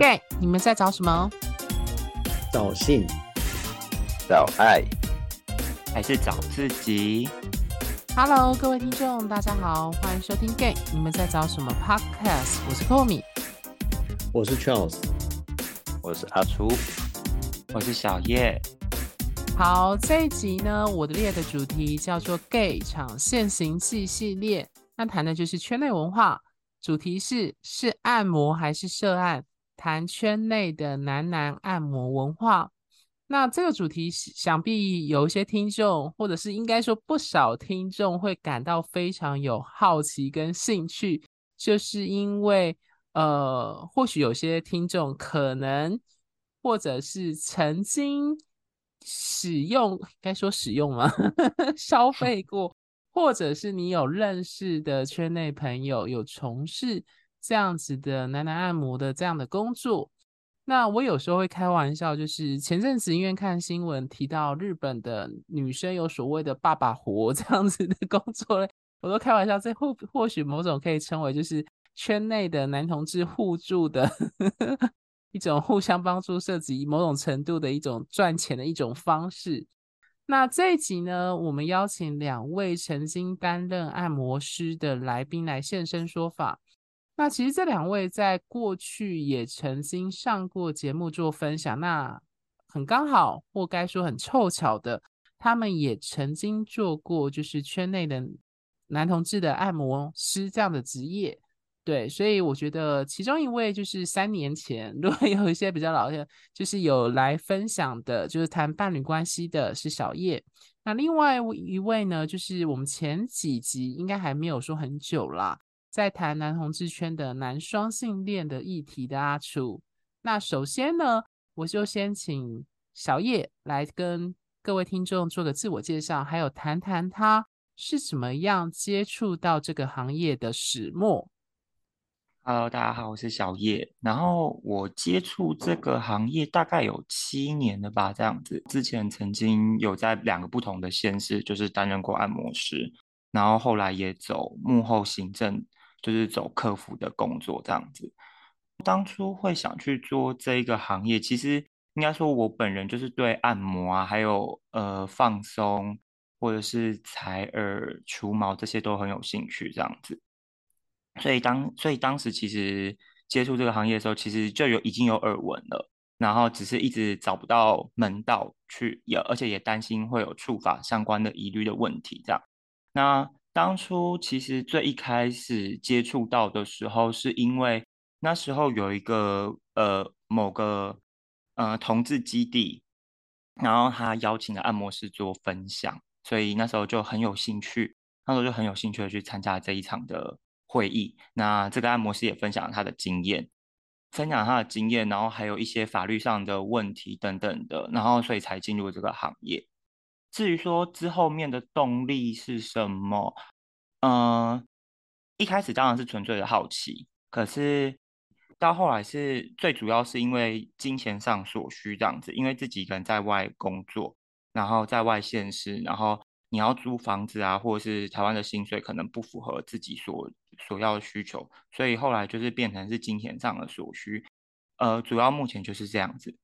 gay，你们在找什么？找性、找爱，还是找自己？Hello，各位听众，大家好，欢迎收听 gay，你们在找什么 Podcast？我是 Komi，我是 Charles，我是阿初，我是小叶。好，这一集呢，我的列的主题叫做 gay 场现行记系列，那谈的就是圈内文化，主题是是按摩还是涉案？谈圈内的男男按摩文化，那这个主题想必有一些听众，或者是应该说不少听众会感到非常有好奇跟兴趣，就是因为呃，或许有些听众可能或者是曾经使用，该说使用吗？消费过，或者是你有认识的圈内朋友有从事。这样子的男男按摩的这样的工作，那我有时候会开玩笑，就是前阵子因为看新闻提到日本的女生有所谓的爸爸活这样子的工作，我都开玩笑，这或或许某种可以称为就是圈内的男同志互助的一种互相帮助，涉及某种程度的一种赚钱的一种方式。那这一集呢，我们邀请两位曾经担任按摩师的来宾来现身说法。那其实这两位在过去也曾经上过节目做分享，那很刚好，或该说很凑巧的，他们也曾经做过就是圈内的男同志的按摩师这样的职业，对，所以我觉得其中一位就是三年前，如果有一些比较老的，就是有来分享的，就是谈伴侣关系的是小叶，那另外一位呢，就是我们前几集应该还没有说很久啦。在谈男同志圈的男双性恋的议题的阿楚，那首先呢，我就先请小叶来跟各位听众做个自我介绍，还有谈谈他是怎么样接触到这个行业的始末。Hello，大家好，我是小叶。然后我接触这个行业大概有七年了吧，这样子。之前曾经有在两个不同的县市，就是担任过按摩师，然后后来也走幕后行政。就是走客服的工作这样子。当初会想去做这一个行业，其实应该说我本人就是对按摩啊，还有呃放松或者是采耳除毛这些都很有兴趣这样子。所以当所以当时其实接触这个行业的时候，其实就有已经有耳闻了，然后只是一直找不到门道去，也而且也担心会有触法相关的疑虑的问题这样。那当初其实最一开始接触到的时候，是因为那时候有一个呃某个呃同志基地，然后他邀请了按摩师做分享，所以那时候就很有兴趣，那时候就很有兴趣的去参加这一场的会议。那这个按摩师也分享了他的经验，分享他的经验，然后还有一些法律上的问题等等的，然后所以才进入这个行业。至于说之后面的动力是什么？嗯、一开始当然是纯粹的好奇，可是到后来是最主要是因为金钱上所需这样子，因为自己一个人在外工作，然后在外县市，然后你要租房子啊，或者是台湾的薪水可能不符合自己所所要的需求，所以后来就是变成是金钱上的所需。呃，主要目前就是这样子。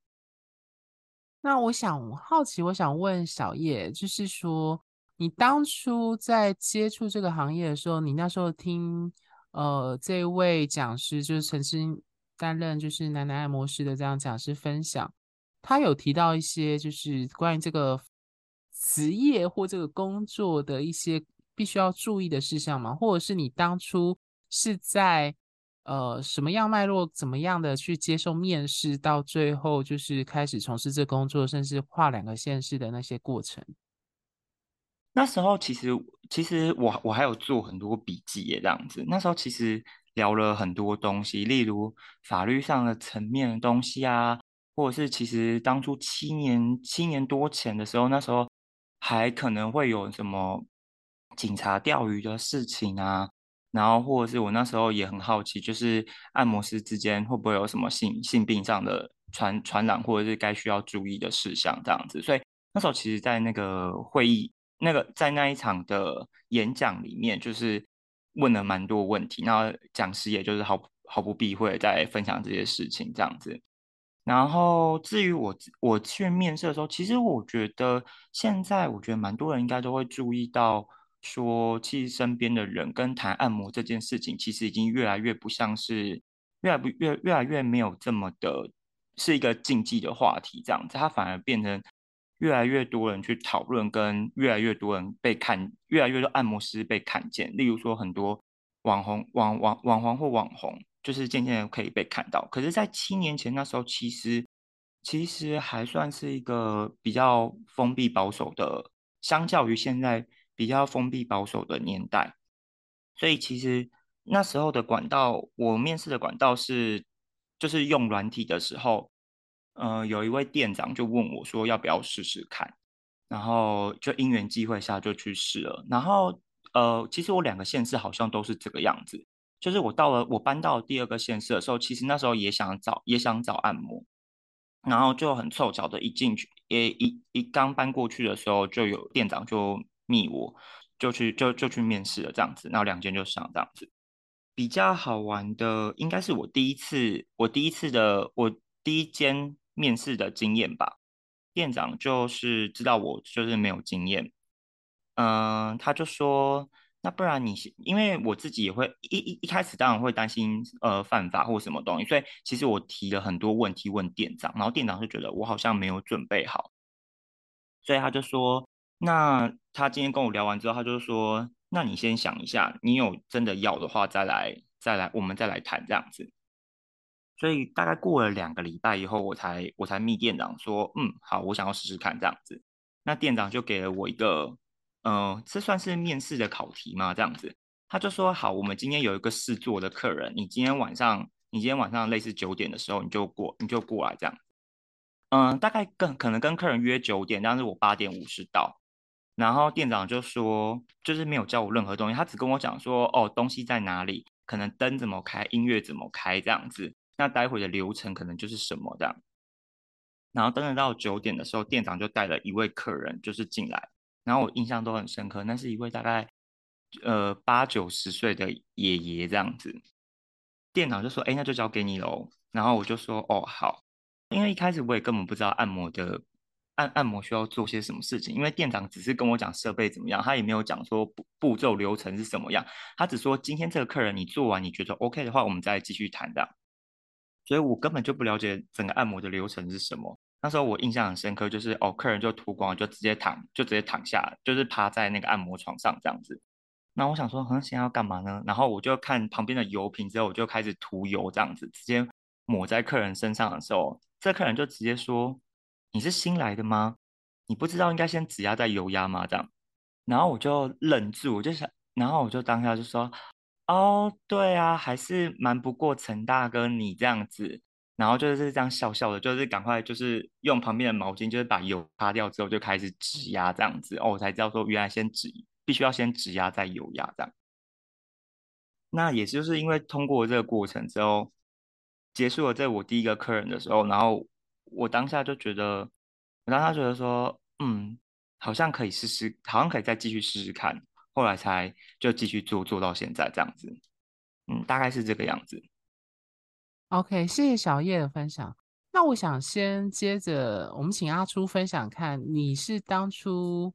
那我想好奇，我想问小叶，就是说，你当初在接触这个行业的时候，你那时候听呃这位讲师，就是曾经担任就是男男按摩师的这样讲师分享，他有提到一些就是关于这个职业或这个工作的一些必须要注意的事项吗？或者是你当初是在？呃，什么样脉络，怎么样的去接受面试，到最后就是开始从事这工作，甚至跨两个县市的那些过程。那时候其实，其实我我还有做很多笔记耶，这样子。那时候其实聊了很多东西，例如法律上的层面的东西啊，或者是其实当初七年七年多前的时候，那时候还可能会有什么警察钓鱼的事情啊。然后，或者是我那时候也很好奇，就是按摩师之间会不会有什么性性病上的传传染，或者是该需要注意的事项这样子。所以那时候，其实，在那个会议，那个在那一场的演讲里面，就是问了蛮多问题。那讲师也就是毫毫不避讳在分享这些事情这样子。然后至于我我去面试的时候，其实我觉得现在我觉得蛮多人应该都会注意到，说其实身边的人跟谈按摩这件事情，其实已经越来越不像是越来不越越来越没有这么的是一个禁忌的话题这样子，它反而变成越来越多人去讨论，跟越来越多人被看，越来越多按摩师被看见。例如说很多网红网网网红或网红。就是渐渐可以被看到，可是，在七年前那时候，其实其实还算是一个比较封闭保守的，相较于现在比较封闭保守的年代，所以其实那时候的管道，我面试的管道是，就是用软体的时候，呃，有一位店长就问我说要不要试试看，然后就因缘际会下就去试了，然后呃，其实我两个县市好像都是这个样子。就是我到了，我搬到第二个县市的时候，其实那时候也想找，也想找按摩，然后就很凑巧的一进去，也一一刚搬过去的时候，就有店长就密我，就去就就去面试了这样子，然后两间就上这样子。比较好玩的应该是我第一次，我第一次的我第一间面试的经验吧。店长就是知道我就是没有经验，嗯、他就说。那不然你，因为我自己也会一一一开始当然会担心呃犯法或什么东西，所以其实我提了很多问题问店长，然后店长就觉得我好像没有准备好，所以他就说，那他今天跟我聊完之后，他就说，那你先想一下，你有真的要的话再来再来，我们再来谈这样子。所以大概过了两个礼拜以后，我才我才密店长说，嗯，好，我想要试试看这样子。那店长就给了我一个。嗯、呃，这算是面试的考题吗？这样子，他就说好，我们今天有一个试做的客人，你今天晚上，你今天晚上类似九点的时候，你就过，你就过来这样。嗯、大概跟可能跟客人约九点，但是我八点五十到，然后店长就说，就是没有教我任何东西，他只跟我讲说，哦，东西在哪里，可能灯怎么开，音乐怎么开这样子，那待会的流程可能就是什么这样。然后等等到九点的时候，店长就带了一位客人就是进来。然后我印象都很深刻，那是一位大概呃八九十岁的爷爷这样子。店长就说：“哎，那就交给你喽。”然后我就说：“哦，好。”因为一开始我也根本不知道按摩的按按摩需要做些什么事情，因为店长只是跟我讲设备怎么样，他也没有讲说步步骤流程是什么样，他只说今天这个客人你做完你觉得 OK 的话，我们再继续谈的。所以我根本就不了解整个按摩的流程是什么。那时候我印象很深刻，就是哦，客人就脱光，就直接躺，就直接躺下，就是趴在那个按摩床上这样子。那我想说，很想要干嘛呢？然后我就看旁边的油瓶，之后我就开始涂油，这样子直接抹在客人身上的时候，这客人就直接说：“你是新来的吗？你不知道应该先指压再油压吗？”这样，然后我就愣住，我就想，然后我就当下就说：“哦，对啊，还是瞒不过陈大哥你这样子。”然后就是这样笑笑的，就是赶快就是用旁边的毛巾，就是把油擦掉之后就开始指压这样子哦，我才知道说原来先指必须要先指压再油压这样。那也就是因为通过这个过程之后，结束了这我第一个客人的时候，然后我当下就觉得，我当下觉得说，嗯，好像可以试试，好像可以再继续试试看。后来才就继续做做到现在这样子，嗯，大概是这个样子。OK，谢谢小叶的分享。那我想先接着，我们请阿初分享看，你是当初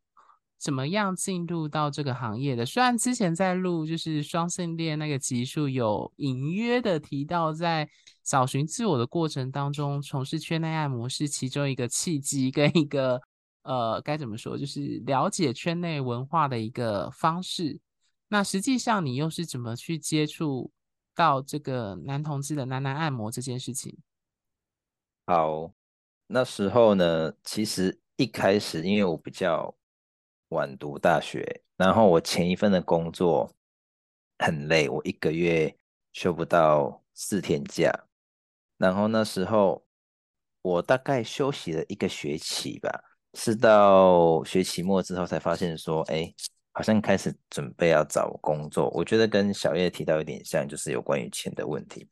怎么样进入到这个行业的？虽然之前在录就是双性恋那个集数，有隐约的提到，在找寻自我的过程当中，从事圈内按摩是其中一个契机跟一个呃该怎么说，就是了解圈内文化的一个方式。那实际上你又是怎么去接触？到这个男同志的男男按摩这件事情，好，那时候呢，其实一开始因为我比较晚读大学，然后我前一份的工作很累，我一个月休不到四天假，然后那时候我大概休息了一个学期吧，是到学期末之后才发现说，哎。好像开始准备要找工作，我觉得跟小叶提到有点像，就是有关于钱的问题。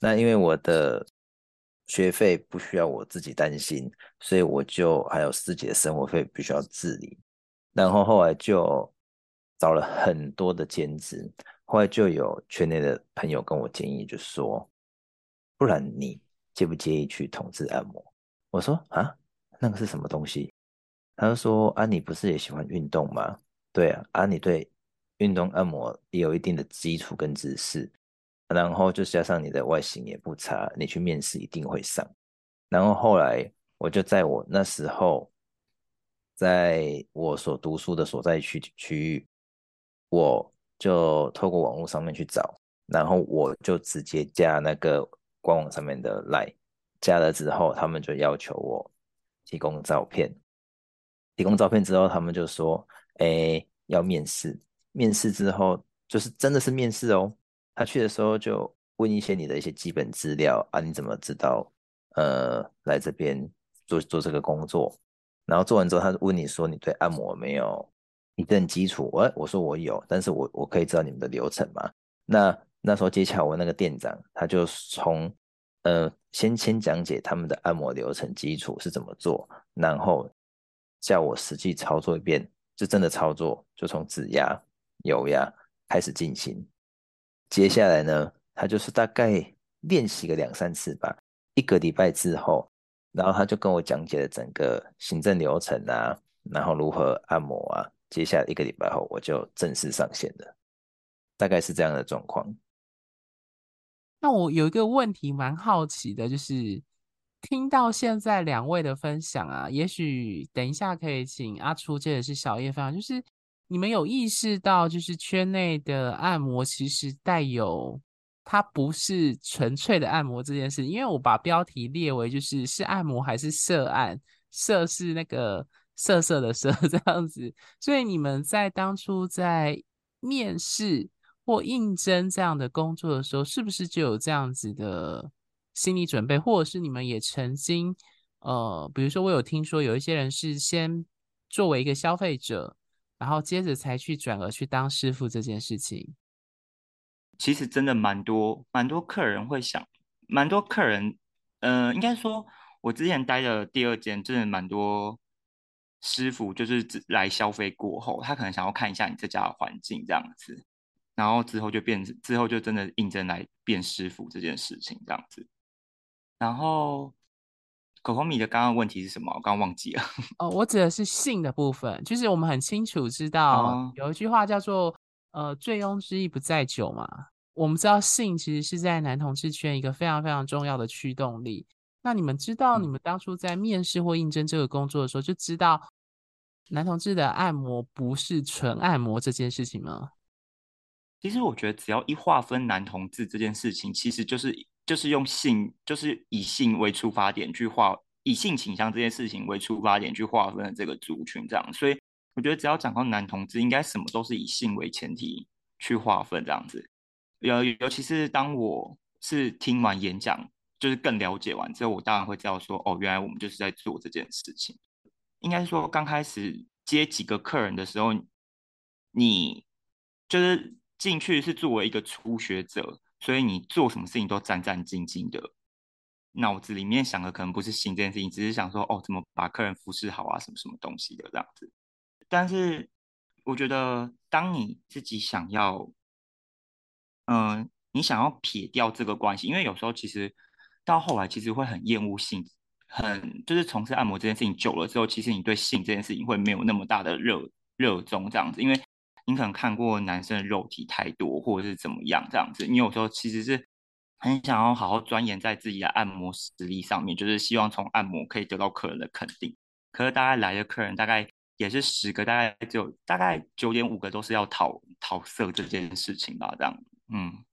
那因为我的学费不需要我自己担心，所以我就还有自己的生活费必须要自理。然后后来就找了很多的兼职，后来就有圈内的朋友跟我建议，就说，不然你介不介意去同志按摩？我说啊，那个是什么东西？他就说啊，你不是也喜欢运动吗？对啊，啊，你对运动按摩也有一定的基础跟知识，然后就加上你的外形也不差，你去面试一定会上。然后后来我就在我那时候，在我所读书的所在区区域，我就透过网络上面去找，然后我就直接加那个官网上面的 LINE，加了之后，他们就要求我提供照片。提供照片之后，他们就说：“哎，要面试。面试之后，就是真的是面试哦。他去的时候就问一些你的一些基本资料啊，你怎么知道？呃，来这边做做这个工作？然后做完之后，他问你说，你对按摩没有一定基础？我我说我有，但是我我可以知道你们的流程吗？那那时候接洽我那个店长，他就从呃先先讲解他们的按摩流程基础是怎么做，然后。叫我实际操作一遍，就真的操作，就从指压、油压开始进行。接下来呢，他就是大概练习个两三次吧。一个礼拜之后，然后他就跟我讲解了整个行政流程啊，然后如何按摩啊。接下来一个礼拜后，我就正式上线了。大概是这样的状况。那我有一个问题蛮好奇的，就是。听到现在两位的分享啊，也许等一下可以请阿初，这也是小叶分享，就是你们有意识到，就是圈内的按摩其实带有它不是纯粹的按摩这件事，因为我把标题列为就是是按摩还是色按，色是那个色色的色 这样子，所以你们在当初在面试或应征这样的工作的时候，是不是就有这样子的？心理准备，或者是你们也曾经，呃，比如说我有听说有一些人是先作为一个消费者，然后接着才去转而去当师傅这件事情。其实真的蛮多，蛮多客人会想，蛮多客人，呃，应该说，我之前待的第二间，真的蛮多师傅，就是来消费过后，他可能想要看一下你这家的环境这样子，然后之后就变，之后就真的应征来变师傅这件事情这样子。然后，口红米的刚刚问题是什么？我刚刚忘记了。哦，我指的是性的部分，就是我们很清楚知道、哦、有一句话叫做“呃，醉翁之意不在酒”嘛。我们知道性其实是在男同志圈一个非常非常重要的驱动力。那你们知道，你们当初在面试或应征这个工作的时候，就知道男同志的按摩不是纯按摩这件事情吗？其实我觉得，只要一划分男同志这件事情，其实就是。就是用性，就是以性为出发点去划，以性倾向这件事情为出发点去划分的这个族群，这样。所以我觉得只要讲到男同志，应该什么都是以性为前提去划分这样子。尤尤其是当我是听完演讲，就是更了解完之后，我当然会知道说，哦，原来我们就是在做这件事情。应该说刚开始接几个客人的时候，你就是进去是作为一个初学者。所以你做什么事情都战战兢兢的，脑子里面想的可能不是性这件事情，只是想说哦，怎么把客人服侍好啊，什么什么东西的这样子。但是我觉得，当你自己想要，嗯、你想要撇掉这个关系，因为有时候其实到后来其实会很厌恶性，很就是从事按摩这件事情久了之后，其实你对性这件事情会没有那么大的热热衷这样子，因为。你可能看过男生的肉体太多，或者是怎么样这样子。你有时候其实是很想要好好钻研在自己的按摩实力上面，就是希望从按摩可以得到客人的肯定。可是大概来的客人大概也是十个，大概只有大概九点五个都是要讨讨色这件事情吧，这样。嗯，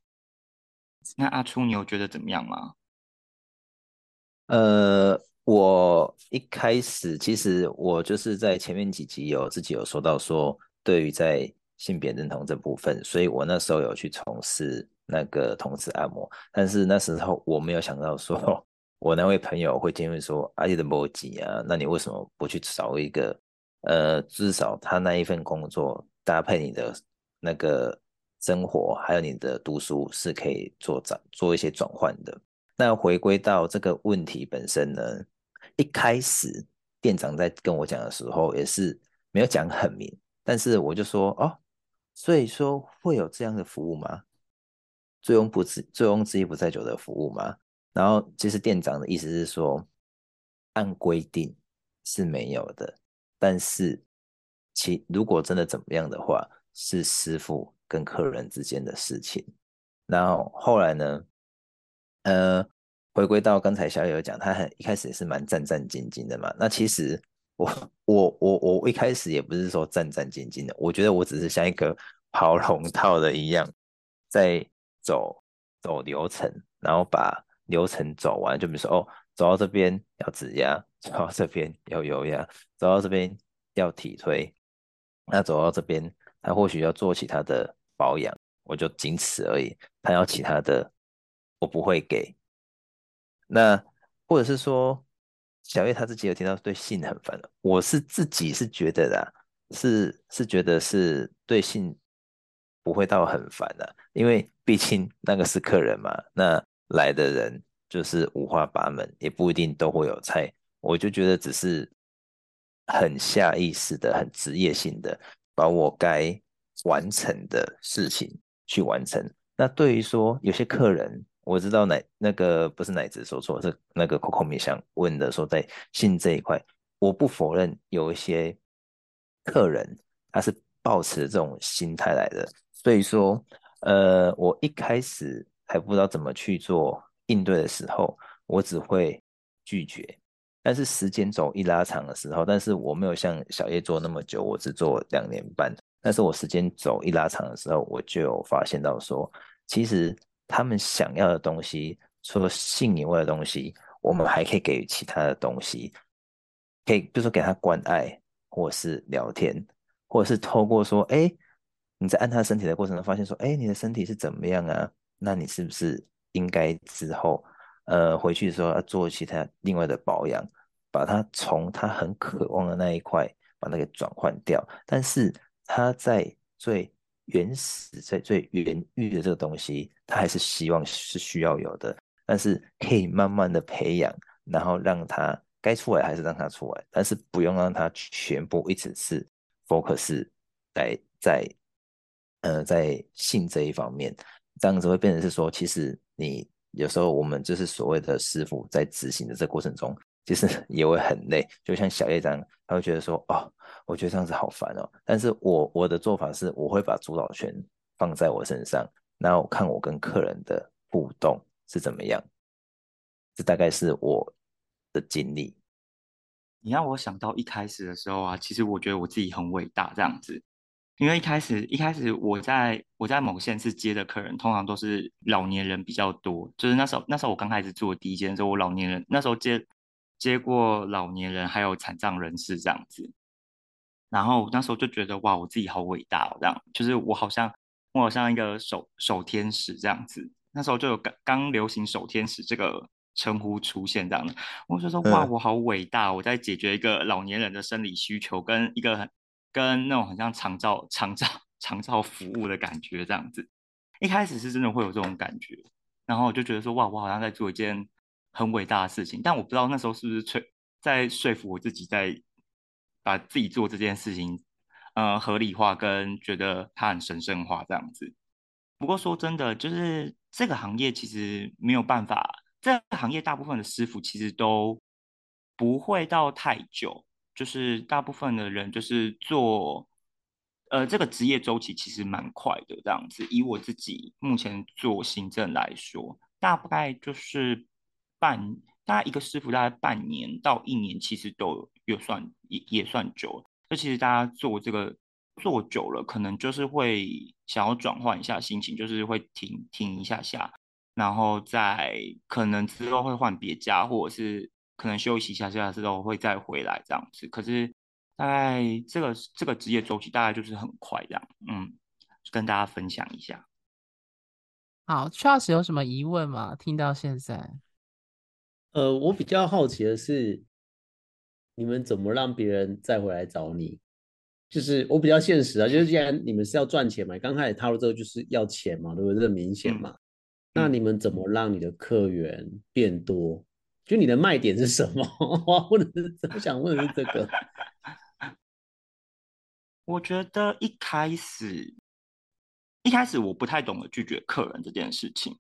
那阿初，你有觉得怎么样吗？呃，我一开始其实我就是在前面几集有自己有说到说，对于在性别认同这部分，所以我那时候有去从事那个同志按摩，但是那时候我没有想到说，我那位朋友会建议说，阿弟的摩吉啊，那你为什么不去找一个，呃，至少他那一份工作搭配你的那个生活，还有你的读书是可以做转做一些转换的。那回归到这个问题本身呢，一开始店长在跟我讲的时候，也是没有讲很明，但是我就说哦。所以说会有这样的服务吗？醉翁不醉，醉翁之意不在酒的服务吗？然后其实店长的意思是说，按规定是没有的，但是其如果真的怎么样的话，是师傅跟客人之间的事情。然后后来呢，呃，回归到刚才小友讲，他很一开始也是蛮战战兢兢的嘛。那其实我我我我一开始也不是说战战兢兢的，我觉得我只是像一个 跑龙套的一样，在走走流程，然后把流程走完。就比如说，哦，走到这边要指压，走到这边要油压，走到这边要体推，那走到这边他或许要做其他的保养。我就仅此而已，他要其他的，我不会给。那或者是说，小叶他自己有听到对性很烦，我是自己是觉得的，是是觉得是对性不会到很烦的，因为毕竟那个是客人嘛，那来的人就是五花八门，也不一定都会有菜。我就觉得只是很下意识的、很职业性的，把我该完成的事情。去完成。那对于说有些客人，我知道奶那个不是奶子说错，是那个 Coco 米想问的说，在性这一块，我不否认有一些客人他是抱持这种心态来的。所以说，呃，我一开始还不知道怎么去做应对的时候，我只会拒绝。但是时间轴一拉长的时候，但是我没有像小叶做那么久，我只做两年半。但是我时间走一拉长的时候，我就有发现到说，其实他们想要的东西，除了性以外的东西，我们还可以给予其他的东西，可以比如说给他关爱，或是聊天，或者是透过说，哎，你在按他身体的过程中发现说，哎，你的身体是怎么样啊？那你是不是应该之后，呃，回去的时候要做其他另外的保养，把他从他很渴望的那一块把它给转换掉，但是。他在最原始、在最原欲的这个东西，他还是希望是需要有的，但是可以慢慢的培养，然后让他该出来还是让他出来，但是不用让他全部一直是 focus 在在呃在性这一方面，这样子会变成是说，其实你有时候我们就是所谓的师傅在执行的这过程中。其实 也会很累，就像小叶这样，他会觉得说：“哦，我觉得这样子好烦哦。”但是我我的做法是，我会把主导权放在我身上，然后看我跟客人的互动是怎么样。这大概是我的经历。你让我想到一开始的时候啊，其实我觉得我自己很伟大这样子，因为一开始一开始我在我在某县市接的客人，通常都是老年人比较多。就是那时候那时候我刚开始做第一间的时候，我老年人那时候接。接过老年人还有残障人士这样子，然后那时候就觉得哇，我自己好伟大哦，这样就是我好像我好像一个守守天使这样子。那时候就有刚刚流行守天使这个称呼出现这样的，我就说哇，我好伟大，我在解决一个老年人的生理需求，跟一个很跟那种很像长照长照 长照服务的感觉这样子。一开始是真的会有这种感觉，然后我就觉得说哇，我好像在做一件。很伟大的事情，但我不知道那时候是不是吹在说服我自己，在把自己做这件事情，呃，合理化跟觉得它很神圣化这样子。不过说真的，就是这个行业其实没有办法，这个行业大部分的师傅其实都不会到太久，就是大部分的人就是做，呃，这个职业周期其实蛮快的这样子。以我自己目前做行政来说，大概就是。半大概一个师傅大概半年到一年，其实都有算也也算久了。那其实大家做这个做久了，可能就是会想要转换一下心情，就是会停停一下下，然后再可能之后会换别家，或者是可能休息一下下之后会再回来这样子。可是大概这个这个职业周期大概就是很快这样，嗯，跟大家分享一下。好，Charles 有什么疑问吗？听到现在。呃，我比较好奇的是，你们怎么让别人再回来找你？就是我比较现实啊，就是既然你们是要赚钱嘛，刚开始踏入之后就是要钱嘛，对不对？这很明显嘛。那你们怎么让你的客源变多？就你的卖点是什么？我问的是，我想问的是这个。我觉得一开始一开始我不太懂得拒绝客人这件事情，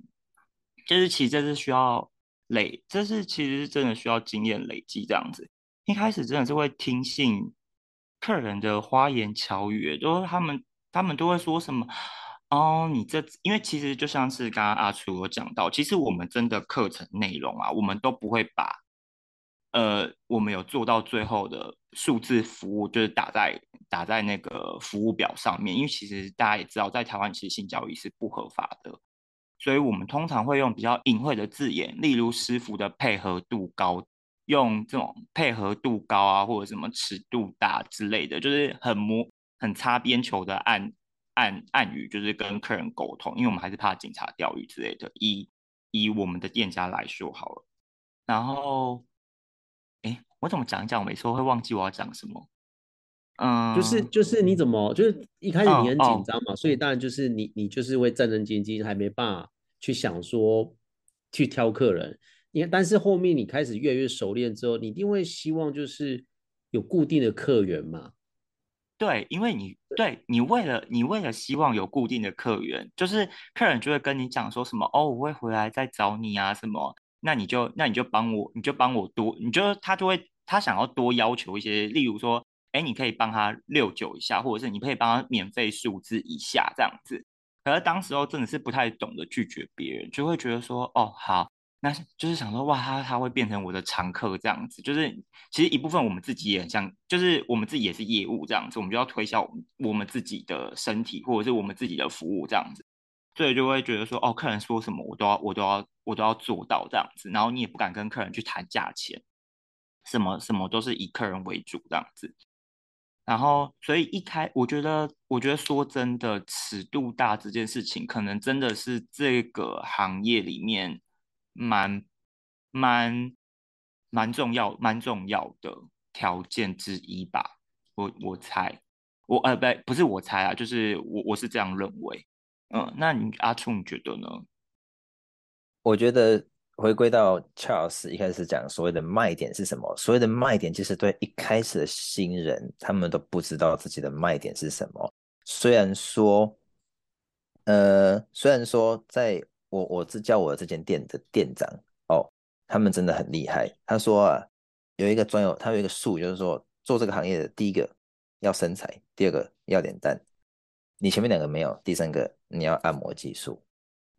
就是其实这是需要累，这是其实是真的需要经验累积这样子。一开始真的是会听信客人的花言巧语，就是他们他们都会说什么哦，你这因为其实就像是刚刚阿楚有讲到，其实我们真的课程内容啊，我们都不会把呃我们有做到最后的数字服务，就是打在打在那个服务表上面，因为其实大家也知道，在台湾其实性交易是不合法的，所以我们通常会用比较隐晦的字眼，例如师傅的配合度高。用这种配合度高啊，或者什么尺度大之类的，就是很模很擦边球的暗暗暗语，就是跟客人沟通，因为我们还是怕警察钓鱼之类的。以以我们的店家来说好了，然后，哎，我怎么讲一讲，我每次会忘记我要讲什么。嗯，就是就是你怎么就是一开始你很紧张嘛，所以当然就是你你就是会战战兢兢，还没办法去想说去挑客人。因为但是后面你开始越来越熟练之后，你一定会希望就是有固定的客源嘛？对，因为你对你为了你为了希望有固定的客源，就是客人就会跟你讲说什么哦，我会回来再找你啊什么，那你就那你就帮我你就帮我多，你就他就会他想要多要求一些，例如说，哎，你可以帮他六九一下，或者是你可以帮他免费数字一下这样子。可是当时候真的是不太懂得拒绝别人，就会觉得说哦好。那就是想说，哇，他他会变成我的常客这样子，就是其实一部分我们自己也很像，就是我们自己也是业务这样子，我们就要推销我们自己的身体或者是我们自己的服务这样子，所以就会觉得说，哦，客人说什么我都要我都要我都要做到这样子，然后你也不敢跟客人去谈价钱，什么什么都是以客人为主这样子，然后所以一开我觉得我觉得说真的，尺度大这件事情，可能真的是这个行业里面。蛮蛮蛮重要蛮重要的条件之一吧，我我猜，我呃不不是我猜啊，就是我我是这样认为，嗯，那你阿聪你觉得呢？我觉得回归到 Charles 一开始讲所谓的卖点是什么？所谓的卖点其实对一开始的新人，他们都不知道自己的卖点是什么。虽然说，呃，虽然说在我我是教我这间店的店长哦，他们真的很厉害。他说啊，有一个专有，他有一个术，就是说做这个行业的第一个要身材，第二个要脸蛋。你前面两个没有，第三个你要按摩技术。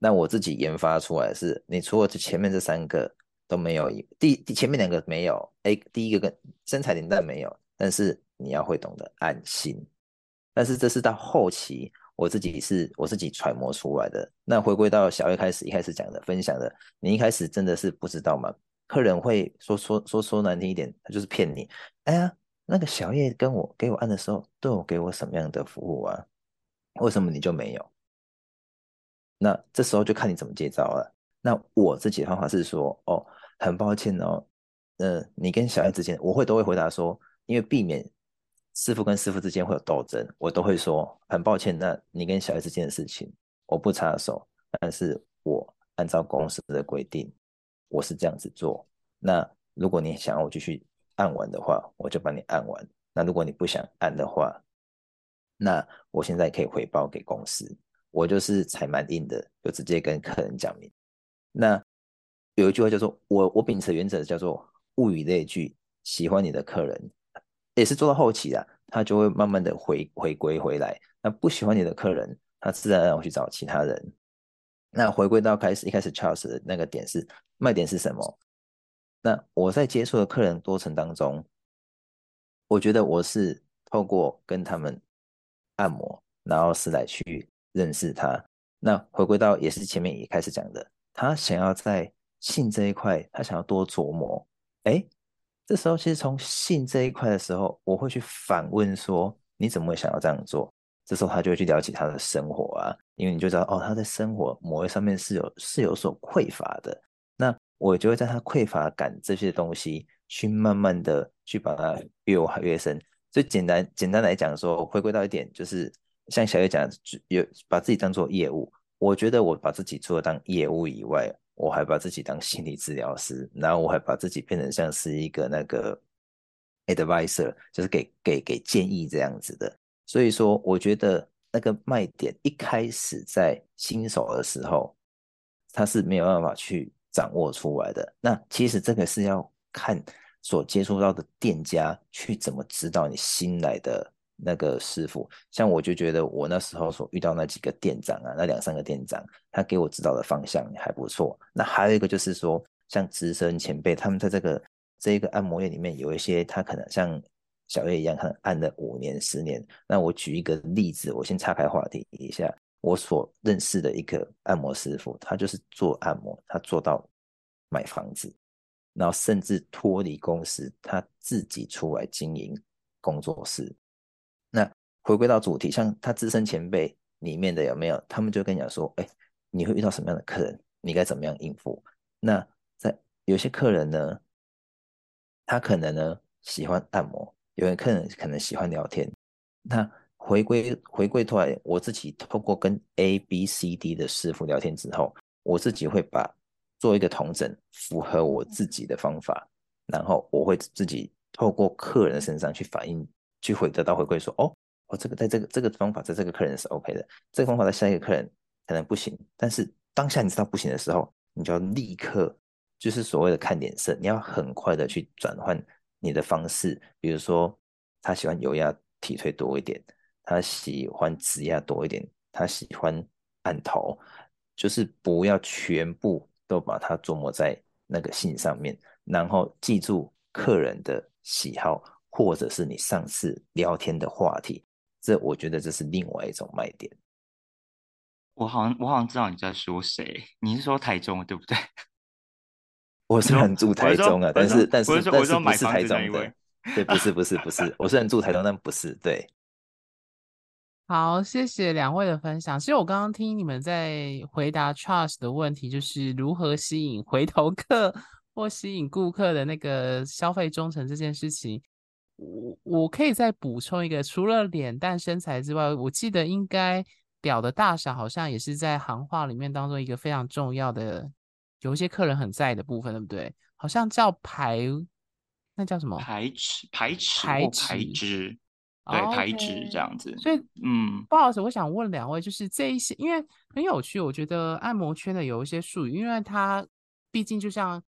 那我自己研发出来是，你除了这前面这三个都没有，第第前面两个没有，哎，第一个跟身材脸蛋没有，但是你要会懂得安心。但是这是到后期。我自己是我自己揣摩出来的。那回归到小叶开始一开始讲的分享的，你一开始真的是不知道吗？客人会说说说说难听一点，他就是骗你。哎呀，那个小叶跟我给我按的时候，都有给我什么样的服务啊？为什么你就没有？那这时候就看你怎么接招了。那我自己的方法是说，哦，很抱歉哦，呃，你跟小叶之间，我会都会回答说，因为避免。师傅跟师傅之间会有斗争，我都会说很抱歉。那你跟小孩之间的事情，我不插手。但是我按照公司的规定，我是这样子做。那如果你想要我继续按完的话，我就帮你按完。那如果你不想按的话，那我现在可以回报给公司。我就是踩蛮硬的，就直接跟客人讲明。那有一句话叫做我我秉持原则叫做物以类聚，喜欢你的客人。也是做到后期啊，他就会慢慢的回回归回来。那不喜欢你的客人，他自然而然去找其他人。那回归到开始一开始 Charles 的那个点是卖点是什么？那我在接触的客人过程当中，我觉得我是透过跟他们按摩，然后是来去认识他。那回归到也是前面也开始讲的，他想要在性这一块，他想要多琢磨，哎。这时候，其实从性这一块的时候，我会去反问说：“你怎么会想要这样做？”这时候他就会去了解他的生活啊，因为你就知道哦，他在生活某一上面是有是有所匮乏的。那我就会在他匮乏感这些东西，去慢慢的去把它越挖越深。最简单简单来讲说，回归到一点，就是像小叶讲，有把自己当做业务。我觉得我把自己除了当业务以外，我还把自己当心理治疗师，然后我还把自己变成像是一个那个 advisor，就是给给给建议这样子的。所以说，我觉得那个卖点一开始在新手的时候，他是没有办法去掌握出来的。那其实这个是要看所接触到的店家去怎么指导你新来的那个师傅。像我就觉得我那时候所遇到那几个店长啊，那两三个店长，他给我指导的方向还不错。那还有一个就是说，像资深前辈，他们在这个这一个按摩业里面有一些，他可能像。小叶一样，可能按了五年、十年。那我举一个例子，我先岔开话题一下。我所认识的一个按摩师傅，他就是做按摩，他做到买房子，然后甚至脱离公司，他自己出来经营工作室。回归到主题，像他资深前辈里面的有没有？他们就跟你讲说：“哎，你会遇到什么样的客人？你该怎么样应付？”那在有些客人呢，他可能呢喜欢按摩。有些客人可能喜欢聊天，那回归回归过来，我自己透过跟 A、B、C、D 的师傅聊天之后，我自己会把做一个同整，符合我自己的方法，然后我会自己透过客人的身上去反映，去回得到回馈说，哦，哦这个在这个这个方法在这个客人是 OK 的，这个方法在下一个客人可能不行，但是当下你知道不行的时候，你就要立刻就是所谓的看脸色，你要很快的去转换。你的方式，比如说他喜欢油压体推多一点，他喜欢指压多一点，他喜欢按头，就是不要全部都把它琢磨在那个性上面，然后记住客人的喜好，或者是你上次聊天的话题，这我觉得这是另外一种卖点。我好像我好像知道你在说谁，你是说台中对不对？我是很住台中啊，但是但是但是不是台中的，对，不是不是不是，我虽然住台中，但不是对。好，谢谢两位的分享。其实我刚刚听你们在回答 Charles 的问题，就是如何吸引回头客或吸引顾客的那个消费忠诚这件事情，我我可以再补充一个，除了脸蛋身材之外，我记得应该表的大小好像也是在行话里面当中一个非常重要的。有一些客人很在意的部分，对不对？好像叫排，那叫什么？排尺、排尺、排尺、排脂，对，排脂这样子。所以，嗯，不好意思，我想问两位，就是这一些，因为很有趣，我觉得按摩圈的有一些术语，因为它毕竟就像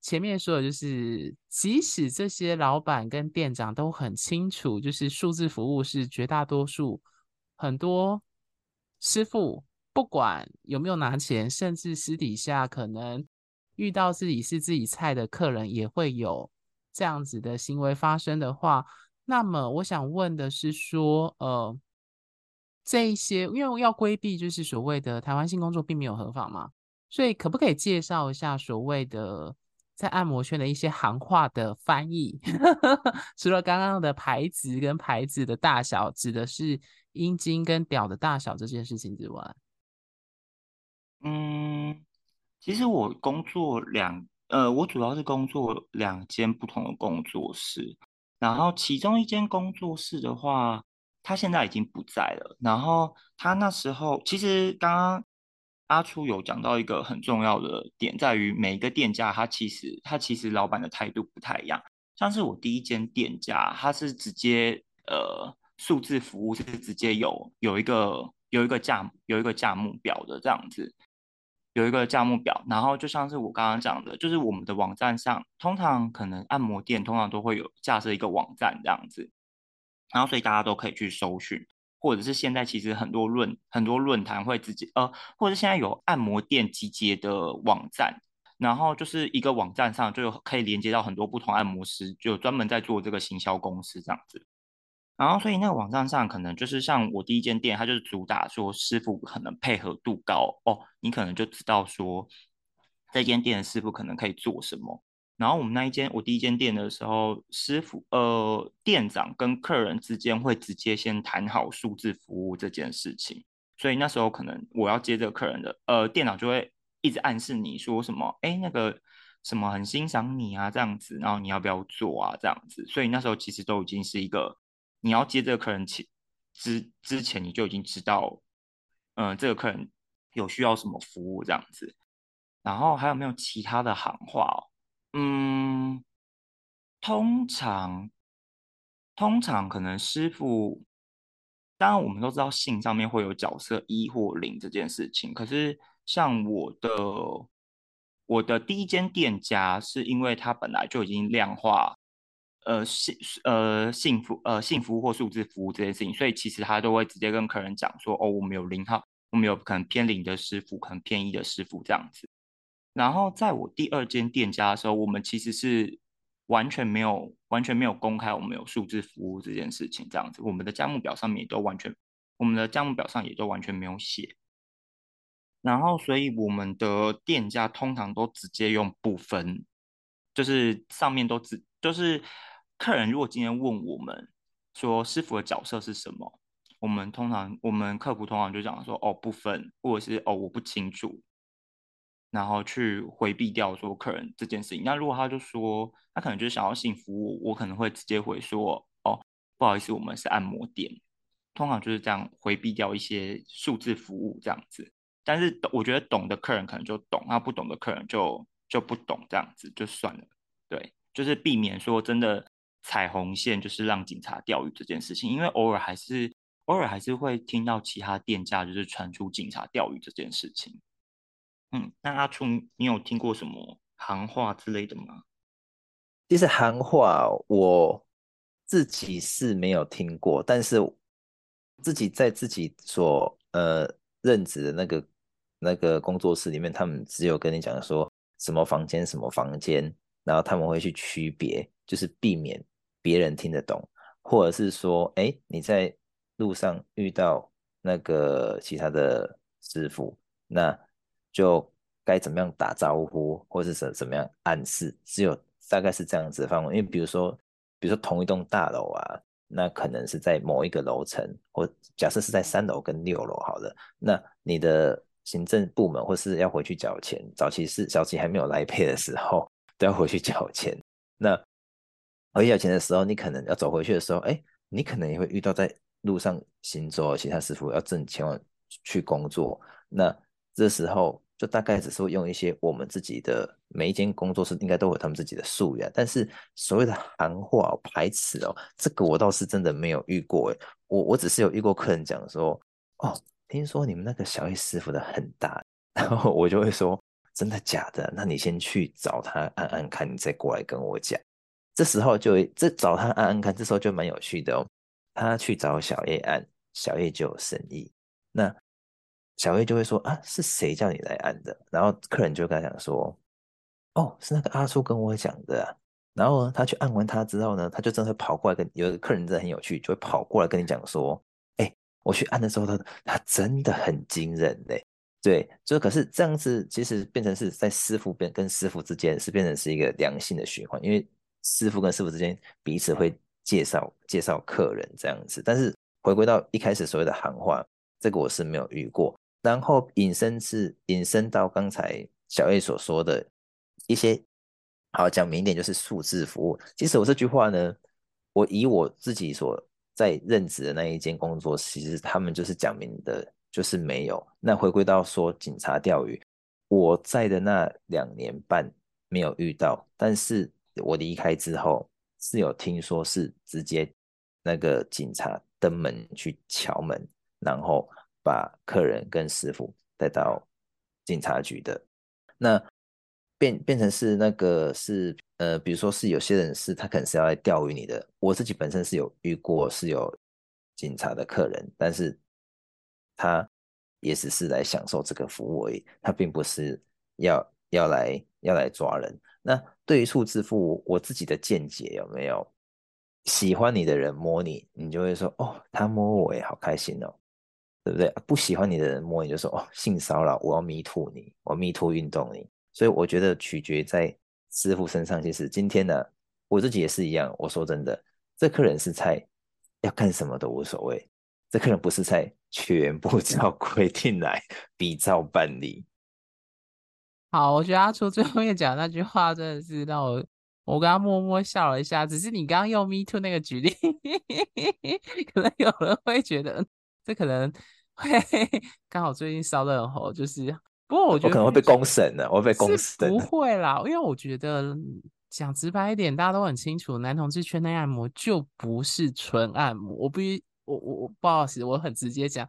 前面说的，就是即使这些老板跟店长都很清楚，就是数字服务是绝大多数，很多师傅。不管有没有拿钱，甚至私底下可能遇到自己是自己菜的客人，也会有这样子的行为发生的话，那么我想问的是说，呃，这一些因为要规避就是所谓的台湾性工作并没有合法嘛，所以可不可以介绍一下所谓的在按摩圈的一些行话的翻译？除了刚刚的牌子跟牌子的大小，指的是阴茎跟屌的大小这件事情之外。嗯，其实我工作两，呃，我主要是工作两间不同的工作室，然后其中一间工作室的话，他现在已经不在了。然后他那时候，其实刚刚阿初有讲到一个很重要的点，在于每一个店家，他其实他其实老板的态度不太一样。像是我第一间店家，他是直接呃数字服务是直接有有一个有一个价有一个价目表的这样子。有一个价目表，然后就像是我刚刚讲的，就是我们的网站上，通常可能按摩店通常都会有架设一个网站这样子，然后所以大家都可以去搜寻，或者是现在其实很多论很多论坛会自己呃，或者现在有按摩店集结的网站，然后就是一个网站上就可以连接到很多不同按摩师，就专门在做这个行销公司这样子。然后，所以那个网站上可能就是像我第一间店，它就是主打说师傅可能配合度高哦，你可能就知道说这间店的师傅可能可以做什么。然后我们那一间我第一间店的时候，师傅呃店长跟客人之间会直接先谈好数字服务这件事情，所以那时候可能我要接这个客人的呃店长就会一直暗示你说什么，哎那个什么很欣赏你啊这样子，然后你要不要做啊这样子，所以那时候其实都已经是一个。你要接这个客人前之之前，你就已经知道，嗯、呃，这个客人有需要什么服务这样子。然后还有没有其他的行话哦？嗯，通常通常可能师傅当然我们都知道性上面会有角色一或零这件事情，可是像我的我的第一间店家是因为它本来就已经量化。呃，幸呃幸福呃幸福或数字服务这件事情，所以其实他都会直接跟客人讲说，哦，我们有零号，我们有可能偏零的师傅，可能偏一的师傅这样子。然后在我第二间店家的时候，我们其实是完全没有完全没有公开我们有数字服务这件事情，这样子，我们的价目表上面也都完全，我们的价目表上也都完全没有写。然后，所以我们的店家通常都直接用不分，就是上面都只就是。客人如果今天问我们说师傅的角色是什么，我们通常我们客服通常就讲说哦不分，或者是哦我不清楚，然后去回避掉说客人这件事情。那如果他就说他可能就是想要性服务，我可能会直接回说哦不好意思，我们是按摩店，通常就是这样回避掉一些数字服务这样子。但是我觉得懂的客人可能就懂，那不懂的客人就就不懂这样子就算了。对，就是避免说真的。踩红线就是让警察钓鱼这件事情，因为偶尔还是偶尔还是会听到其他店家就是传出警察钓鱼这件事情。嗯，那阿聪，你有听过什么行话之类的吗？其实行话我自己是没有听过，但是自己在自己所呃任职的那个那个工作室里面，他们只有跟你讲说什么房间什么房间，然后他们会去区别，就是避免。别人听得懂，或者是说，哎，你在路上遇到那个其他的师傅，那就该怎么样打招呼，或是怎怎么样暗示，只有大概是这样子的范围。因为比如说，比如说同一栋大楼啊，那可能是在某一个楼层，或假设是在三楼跟六楼，好了，那你的行政部门或是要回去缴钱，早期是早期还没有来配的时候，都要回去缴钱，那。而要钱的时候，你可能要走回去的时候，哎，你可能也会遇到在路上行走其他师傅要挣钱往去工作。那这时候就大概只是会用一些我们自己的每一间工作室应该都有他们自己的术语，但是所谓的行话排斥哦，这个我倒是真的没有遇过。哎，我我只是有遇过客人讲说，哦，听说你们那个小叶师傅的很大，然后我就会说，真的假的？那你先去找他按按看，你再过来跟我讲。这时候就这找他按按看，这时候就蛮有趣的哦。他去找小叶按，小叶就有生意。那小叶就会说啊，是谁叫你来按的？然后客人就跟他讲说，哦，是那个阿叔跟我讲的啊。然后呢，他去按完他之后呢，他就真的会跑过来跟有的客人真的很有趣，就会跑过来跟你讲说，哎，我去按的时候，他他真的很惊人嘞。对，就可是这样子，其实变成是在师傅变跟师傅之间是变成是一个良性的循环，因为。师傅跟师傅之间彼此会介绍介绍客人这样子，但是回归到一开始所谓的行话，这个我是没有遇过。然后引申是引申到刚才小叶所说的一些，好讲明一点就是数字服务。其实我这句话呢，我以我自己所在任职的那一间工作，其实他们就是讲明的，就是没有。那回归到说警察钓鱼，我在的那两年半没有遇到，但是。我离开之后是有听说是直接那个警察登门去敲门，然后把客人跟师傅带到警察局的。那变变成是那个是呃，比如说是有些人是他可能是要来钓鱼你的。我自己本身是有遇过是有警察的客人，但是他也只是来享受这个服务而已，他并不是要要来要来抓人。那对于数字服务，我自己的见解有没有？喜欢你的人摸你，你就会说哦，他摸我也好开心哦，对不对？不喜欢你的人摸你就说哦，性骚扰，我要 me too 你，我 me too 运动你。所以我觉得取决在师傅身上。其实今天呢，我自己也是一样。我说真的，这客人是菜，要干什么都无所谓。这客人不是菜，全部 照规定来，比照办理。好，我觉得阿初最后面讲那句话真的是让我，我刚刚默默笑了一下。只是你刚刚用 “me too” 那个举例，可能有人会觉得这可能会刚好最近烧的很红，就是不过我觉得我可能会被公审了，我会被公审。不会啦，因为我觉得讲直白一点，大家都很清楚，男同志圈内按摩就不是纯按摩。我必须我我我不好意思，我很直接讲，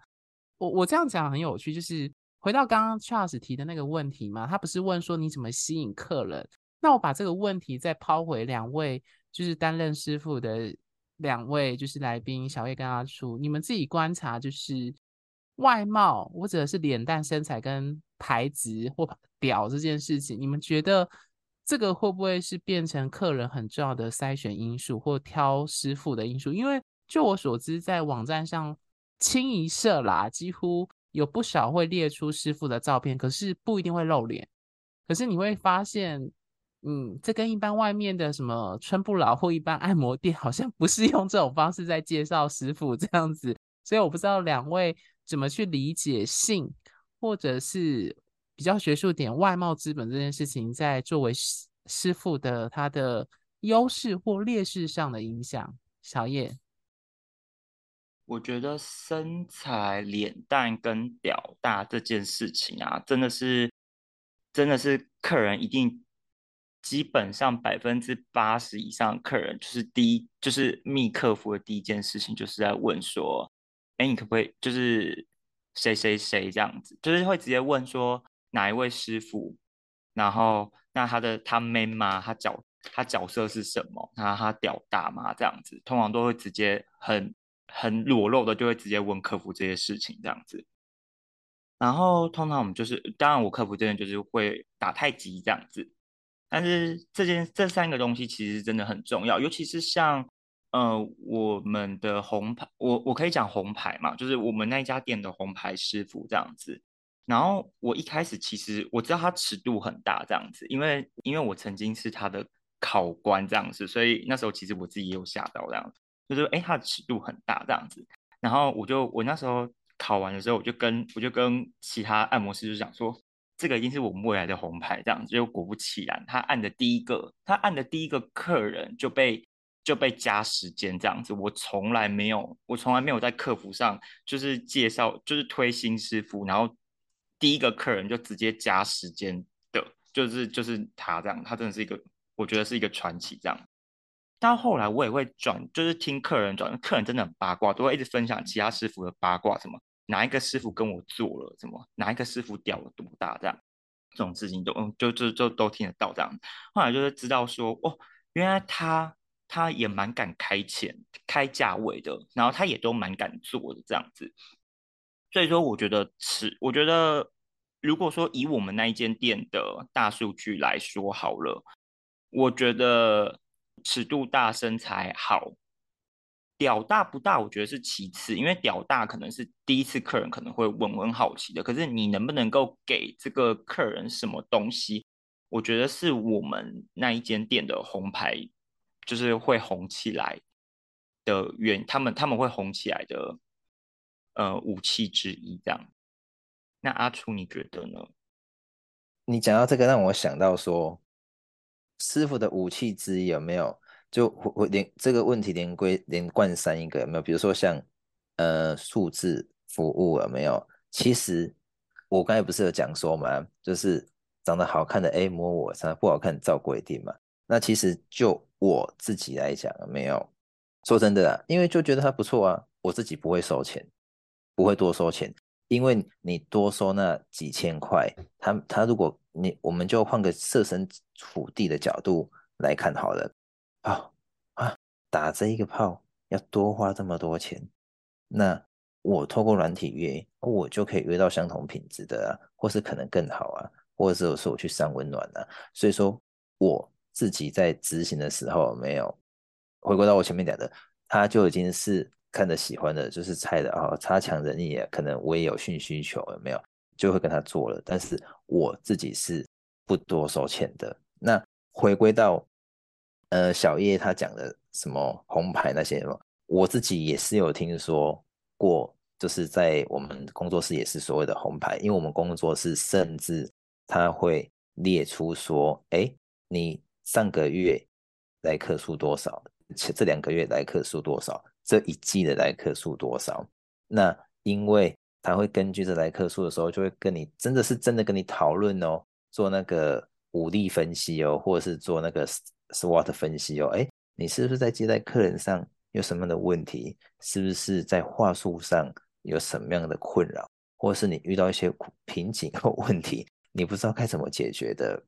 我我这样讲很有趣，就是回到刚刚 Charles 提的那个问题嘛，他不是问说你怎么吸引客人？那我把这个问题再抛回两位，就是担任师傅的两位就是来宾小叶跟阿初，你们自己观察就是外貌或者是脸蛋身材跟牌子或屌这件事情，你们觉得？这个会不会是变成客人很重要的筛选因素或挑师傅的因素？因为就我所知，在网站上清一色啦，几乎有不少会列出师傅的照片，可是不一定会露脸。可是你会发现，嗯，这跟一般外面的什么春不老或一般按摩店 好像不是用这种方式在介绍师傅这样子。所以我不知道两位怎么去理解性，或者是。比较学术点，外貌资本这件事情，在作为师师傅的他的优势或劣势上的影响。小叶，我觉得身材、脸蛋跟屌大这件事情啊，真的是，真的是客人一定基本上百分之八十以上客人，就是第一就是密客服的第一件事情，就是在问说，哎，你可不可以就是谁谁谁这样子，就是会直接问说。哪一位师傅？然后那他的他 man 吗？他角他角色是什么？那他屌大吗？这样子，通常都会直接很很裸露的，就会直接问客服这些事情这样子。然后通常我们就是，当然我客服这边就是会打太极这样子。但是这件这三个东西其实真的很重要，尤其是像呃我们的红牌，我我可以讲红牌嘛，就是我们那家店的红牌师傅这样子。然后我一开始其实我知道他尺度很大这样子，因为因为我曾经是他的考官这样子，所以那时候其实我自己也有吓到这样子，就是哎他的尺度很大这样子。然后我就我那时候考完的时候，我就跟我就跟其他按摩师就讲说，这个一定是我们未来的红牌这样子。就果不其然，他按的第一个他按的第一个客人就被就被加时间这样子。我从来没有我从来没有在客服上就是介绍就是推新师傅，然后。第一个客人就直接加时间的，就是就是他这样，他真的是一个，我觉得是一个传奇这样。到后来我也会转，就是听客人转，客人真的很八卦，都会一直分享其他师傅的八卦，什么哪一个师傅跟我做了什么，哪一个师傅屌了多大这样，这种事情都嗯就就就都听得到这样。后来就是知道说，哦，原来他他也蛮敢开钱开价位的，然后他也都蛮敢做的这样子。所以说，我觉得尺，我觉得如果说以我们那一间店的大数据来说好了，我觉得尺度大、身材好、屌大不大，我觉得是其次，因为屌大可能是第一次客人可能会问问好奇的，可是你能不能够给这个客人什么东西，我觉得是我们那一间店的红牌，就是会红起来的原，他们他们会红起来的。呃，武器之一这样。那阿初你觉得呢？你讲到这个，让我想到说，师傅的武器之一有没有？就我连这个问题连归连贯三一个有没有？比如说像呃数字服务有没有？其实我刚才不是有讲说嘛，就是长得好看的哎摸我，长得不好看照规定嘛。那其实就我自己来讲没有？说真的啊，因为就觉得他不错啊，我自己不会收钱。不会多收钱，因为你多收那几千块，他他如果你我们就换个设身处地的角度来看好了，啊啊，打这一个炮要多花这么多钱，那我透过软体约，我就可以约到相同品质的啊，或是可能更好啊，或者是说我去上温暖啊，所以说我自己在执行的时候没有回归到我前面讲的，他就已经是。看着喜欢的就是菜的啊，差强人意啊，可能我也有性需求，有没有就会跟他做了。但是我自己是不多收钱的。那回归到呃小叶他讲的什么红牌那些，我自己也是有听说过，就是在我们工作室也是所谓的红牌，因为我们工作室甚至他会列出说，哎，你上个月来客数多少，这两个月来客数多少。这一季的来客数多少？那因为他会根据这来客数的时候，就会跟你真的是真的跟你讨论哦，做那个武力分析哦，或者是做那个 SWOT 分析哦。哎，你是不是在接待客人上有什么样的问题，是不是在话术上有什么样的困扰，或是你遇到一些瓶颈或问题，你不知道该怎么解决的，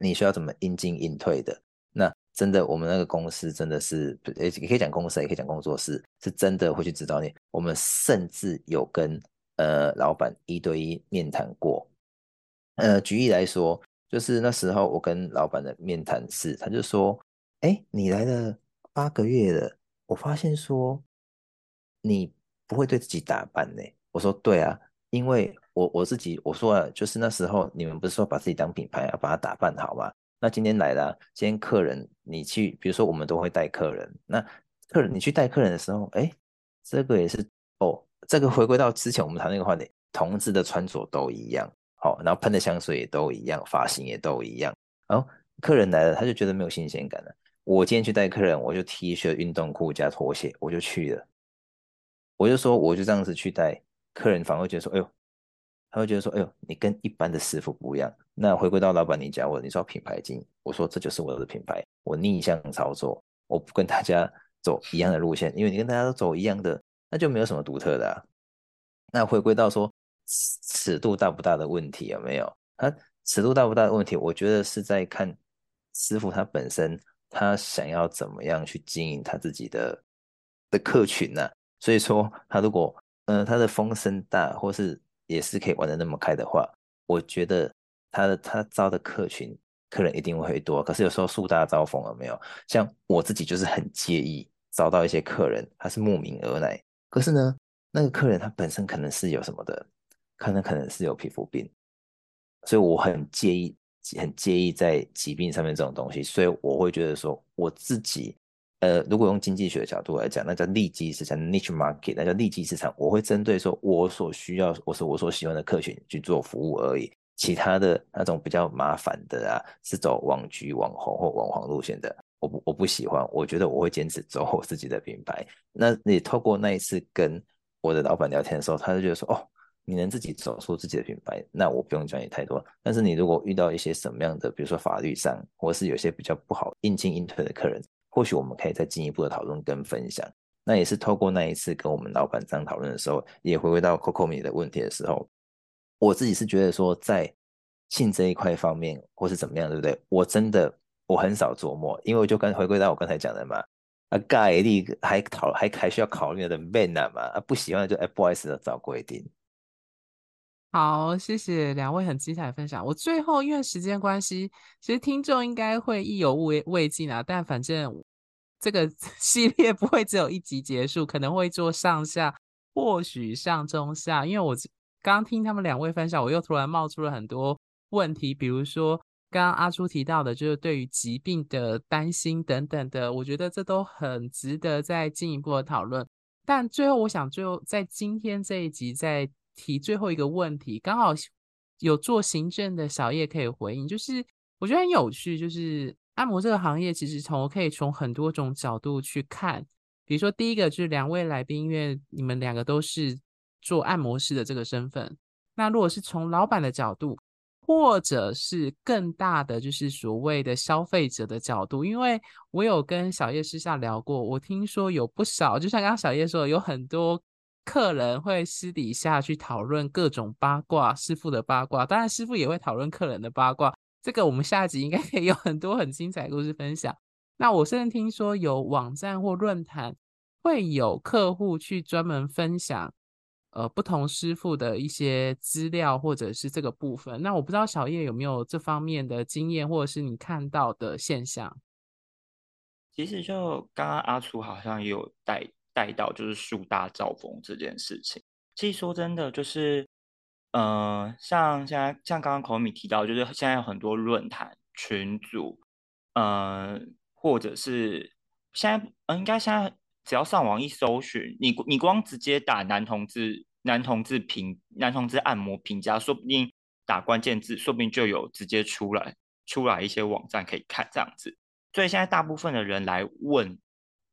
你需要怎么应进应退的？那真的，我们那个公司真的是，也可以讲公司，也可以讲工作室，是真的会去指导你。我们甚至有跟呃老板一对一面谈过。呃，举例来说，就是那时候我跟老板的面谈是，他就说：“哎，你来了八个月了，我发现说你不会对自己打扮呢。”我说：“对啊，因为我我自己我说了，就是那时候你们不是说把自己当品牌，要把它打扮好吗？那今天来了，今天客人你去，比如说我们都会带客人，那客人你去带客人的时候，哎，这个也是哦，这个回归到之前我们谈那个话题，同志的穿着都一样。”然后喷的香水也都一样，发型也都一样。然后客人来了，他就觉得没有新鲜感了。我今天去带客人，我就 T 恤、运动裤加拖鞋，我就去了。我就说，我就这样子去带客人，反而觉得说，哎呦，他会觉得说，哎呦，你跟一般的师傅不一样。那回归到老板，你讲我，你说品牌经营，我说这就是我的品牌，我逆向操作，我不跟大家走一样的路线，因为你跟大家都走一样的，那就没有什么独特的啊。那回归到说。尺度大不大的问题有没有？他尺度大不大的问题，我觉得是在看师傅他本身，他想要怎么样去经营他自己的的客群呢、所以说，他如果嗯、呃、他的风声大，或是也是可以玩得那么开的话，我觉得他的他招的客群客人一定会多。可是有时候树大招风有没有？像我自己就是很介意招到一些客人，他是慕名而来，可是呢，那个客人他本身可能是有什么的。可能可能是有皮肤病，所以我很介意，很介意在疾病上面这种东西，所以我会觉得说，我自己，呃，如果用经济学的角度来讲，那叫利基市场 （niche market），那叫利基市场。我会针对说我所需要，我是我所喜欢的客群去做服务而已。其他的那种比较麻烦的啊，是走网剧、网红或网黄路线的，我不我不喜欢。我觉得我会坚持走我自己的品牌。那你透过那一次跟我的老板聊天的时候，他就觉得说，哦。你能自己走出自己的品牌，那我不用讲你太多。但是你如果遇到一些什么样的，比如说法律上，或是有些比较不好应进应退的客人，或许我们可以再进一步的讨论跟分享。那也是透过那一次跟我们老板这样讨论的时候，也回归到 Coco 米的问题的时候，我自己是觉得说，在性这一块方面，或是怎么样，对不对？我真的我很少琢磨，因为我就跟回归到我刚才讲的嘛，啊，概率还考还还需要考虑的 man 嘛，啊，不喜欢就哎不好意思的找规定。好，谢谢两位很精彩的分享。我最后因为时间关系，其实听众应该会意犹未未尽啊。但反正这个 系列不会只有一集结束，可能会做上下，或许上中下。因为我刚听他们两位分享，我又突然冒出了很多问题，比如说刚刚阿朱提到的，就是对于疾病的担心等等的，我觉得这都很值得再进一步的讨论。但最后，我想最后在今天这一集在。提最后一个问题，刚好有做行政的小叶可以回应，就是我觉得很有趣，就是按摩这个行业其实从我可以从很多种角度去看，比如说第一个就是两位来宾，因为你们两个都是做按摩师的这个身份，那如果是从老板的角度，或者是更大的就是所谓的消费者的角度，因为我有跟小叶私下聊过，我听说有不少，就像刚刚小叶说，有很多。客人会私底下去讨论各种八卦，师傅的八卦，当然师傅也会讨论客人的八卦。这个我们下一集应该可以有很多很精彩故事分享。那我甚至听说有网站或论坛会有客户去专门分享，呃，不同师傅的一些资料或者是这个部分。那我不知道小叶有没有这方面的经验，或者是你看到的现象。其实就刚刚阿楚好像也有带。带到就是树大招风这件事情，其实说真的，就是，呃，像现在像刚刚口米提到，就是现在有很多论坛群组，呃，或者是现在，呃，应该现在只要上网一搜寻，你你光直接打男同志男同志评男同志按摩评价，说不定打关键字，说不定就有直接出来出来一些网站可以看这样子，所以现在大部分的人来问。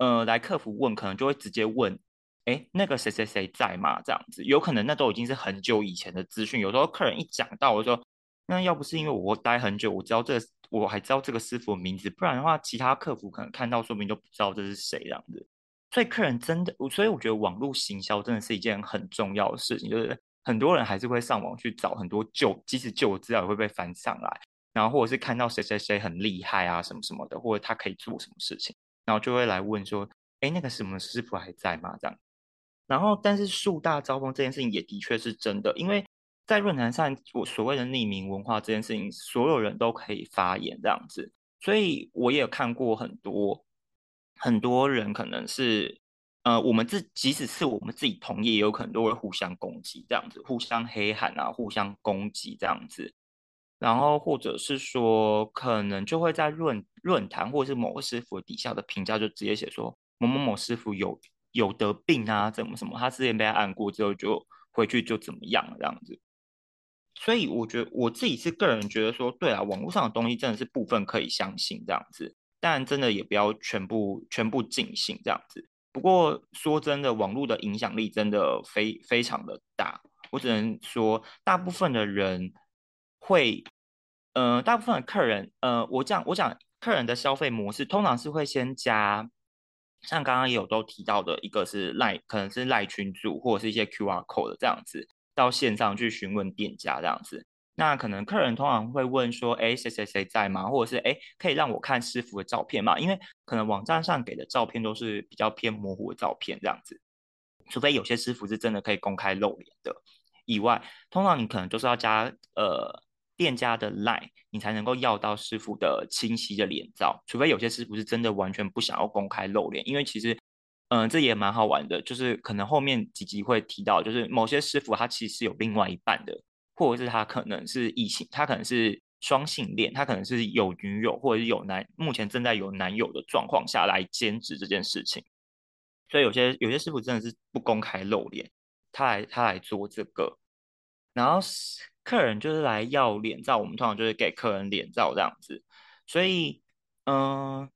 呃，来客服问，可能就会直接问，哎，那个谁谁谁在吗？这样子，有可能那都已经是很久以前的资讯。有时候客人一讲到，我说，那要不是因为我待很久，我知道这，我还知道这个师傅的名字，不然的话，其他客服可能看到说明都不知道这是谁这样子。所以客人真的，所以我觉得网络行销真的是一件很重要的事情，就是很多人还是会上网去找很多旧，即使旧资料也会被翻上来，然后或者是看到谁谁谁很厉害啊什么什么的，或者他可以做什么事情，然后就会来问说，哎，那个什么师傅还在吗？这样。然后，但是树大招风这件事情也的确是真的，因为在论坛上，我所谓的匿名文化这件事情，所有人都可以发言这样子，所以我也看过很多。很多人可能是，呃，我们自即使是我们自己同业，也有可能都会互相攻击这样子，互相黑喊啊，互相攻击这样子，然后或者是说，可能就会在论论坛或者是某个师傅底下的评价，就直接写说某某某师傅有有得病啊，怎么什么，他之前被他按过之后就回去就怎么样这样子。所以我觉得我自己是个人觉得说，对啊，网络上的东西真的是部分可以相信这样子。但真的也不要全部全部尽信这样子。不过说真的，网络的影响力真的非非常的大。我只能说，大部分的人会，呃，大部分的客人，呃，我讲我讲客人的消费模式，通常是会先加，像刚刚也有都提到的，一个是赖，可能是赖群组或者是一些 QR code 的这样子，到线上去询问店家这样子。那可能客人通常会问说，哎，谁谁谁在吗？或者是哎，可以让我看师傅的照片吗？因为可能网站上给的照片都是比较偏模糊的照片，这样子。除非有些师傅是真的可以公开露脸的以外，通常你可能就是要加呃店家的 line，你才能够要到师傅的清晰的脸照。除非有些师傅是真的完全不想要公开露脸，因为其实嗯、呃，这也蛮好玩的，就是可能后面几集会提到，就是某些师傅他其实有另外一半的。或者是他可能是异性，他可能是双性恋，他可能是有女友或者是有男，目前正在有男友的状况下来兼职这件事情。所以有些有些师傅真的是不公开露脸，他来他来做这个，然后客人就是来要脸照，我们通常就是给客人脸照这样子。所以嗯，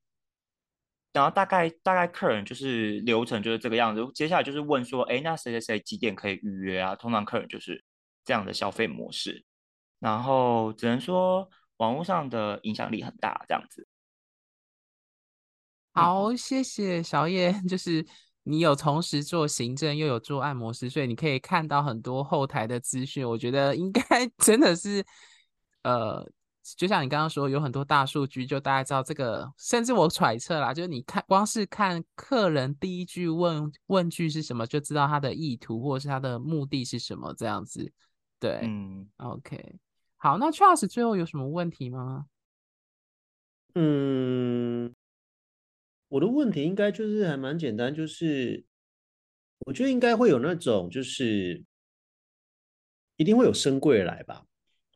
然后大概大概客人就是流程就是这个样子，接下来就是问说，哎，那谁谁谁几点可以预约啊？通常客人就是。这样的消费模式，然后只能说网络上的影响力很大，这样子。好，谢谢小叶，就是你有同时做行政又有做按摩师，所以你可以看到很多后台的资讯。我觉得应该 真的是，呃，就像你刚刚说，有很多大数据，就大家知道这个，甚至我揣测啦，就是你看，光是看客人第一句问问句是什么，就知道他的意图或者是他的目的是什么，这样子。对，嗯，OK，好，那 Charles 最后有什么问题吗？嗯，我的问题应该就是还蛮简单，就是我觉得应该会有那种，就是一定会有深柜来吧，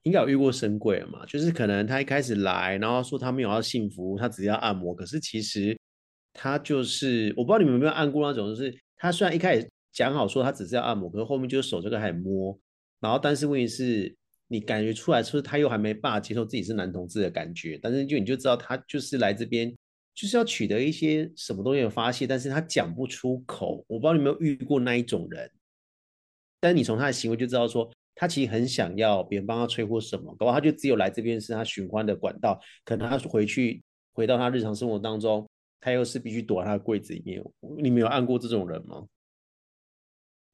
应该有遇过深柜嘛，就是可能他一开始来，然后说他没有要性福，他只要按摩，可是其实他就是，我不知道你们有没有按过那种，就是他虽然一开始讲好说他只是要按摩，可是后面就是手这个还摸。然后，但是问题是，你感觉出来，是不是他又还没办法接受自己是男同志的感觉？但是就你就知道，他就是来这边就是要取得一些什么东西的发泄，但是他讲不出口。我不知道你有没有遇过那一种人，但是你从他的行为就知道说，他其实很想要别人帮他催或什么，搞不好他就只有来这边是他寻欢的管道。可能他回去回到他日常生活当中，他又是必须躲在他的柜子里面。你没有按过这种人吗？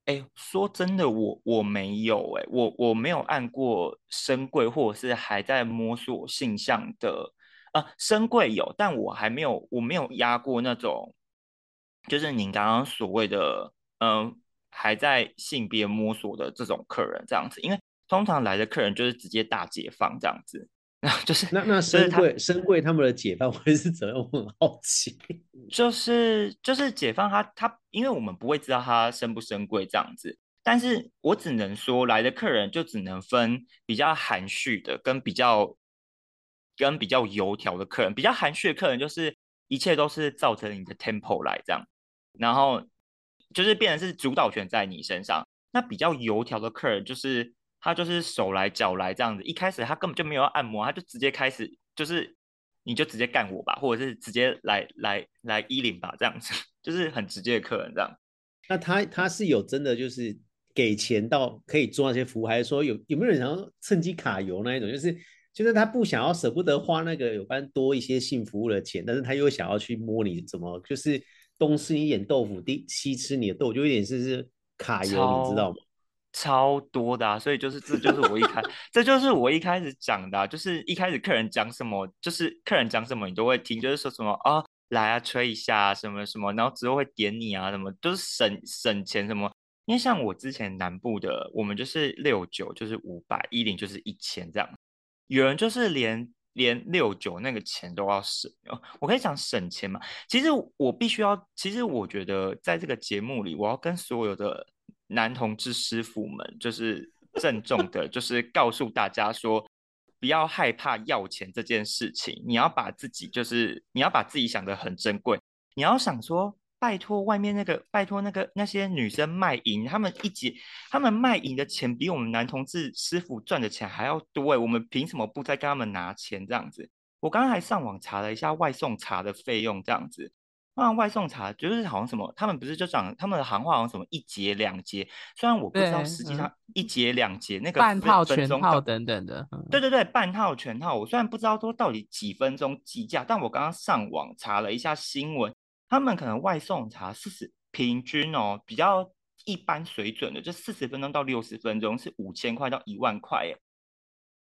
哎，说真的，我我没有哎，我我没有按过深柜，或者是还在摸索性向的啊，深柜有，但我还没有，我没有压过那种，就是您刚刚所谓的，嗯、呃，还在性别摸索的这种客人这样子，因为通常来的客人就是直接大解放这样子。那就是那那深柜深柜他们的解放会是怎样？我很好奇。就是就是解放他他，因为我们不会知道他深不深柜这样子，但是我只能说来的客人就只能分比较含蓄的跟比较跟比较油条的客人。比较含蓄的客人就是一切都是照着你的 tempo 来这样，然后就是变成是主导权在你身上。那比较油条的客人就是。他就是手来脚来这样子，一开始他根本就没有按摩，他就直接开始就是，你就直接干我吧，或者是直接来来来衣领吧，这样子，就是很直接的客人这样。那他他是有真的就是给钱到可以做那些服务，还是说有有没有人想要趁机卡油那一种？就是就是他不想要舍不得花那个有关多一些性服务的钱，但是他又想要去摸你怎么就是东吃你点豆腐，第西吃你的豆腐，就有点是是卡油，你知道吗？超多的啊，所以就是这就是我一开，这就是我一开始讲的啊，就是一开始客人讲什么，就是客人讲什么你都会听，就是说什么啊，来啊吹一下什么什么，然后之后会点你啊什么，就是省省钱什么。因为像我之前南部的，我们就是六九就是五百，一零就是一千这样，有人就是连连六九那个钱都要省。我可以讲省钱嘛？其实我必须要，其实我觉得在这个节目里，我要跟所有的男同志师傅们，就是郑重的，就是告诉大家说，不要害怕要钱这件事情，你要把自己就是你要把自己想得很珍贵，你要想说。拜托，外面那个拜托那个那些女生卖淫，他们一节他们卖淫的钱比我们男同志师傅赚的钱还要多哎，我们凭什么不再跟他们拿钱这样子？我刚刚还上网查了一下外送茶的费用这样子，那，外送茶就是好像什么，他们不是就讲他们的行话好像什么一节两节，虽然我不知道实际上一节两节那个半套全套等等的，对对对，半套全套，我虽然不知道说到底几分钟计价，但我刚刚上网查了一下新闻。他们可能外送茶四十平均哦，比较一般水准的，就四十分钟到六十分钟是五千块到一万块耶。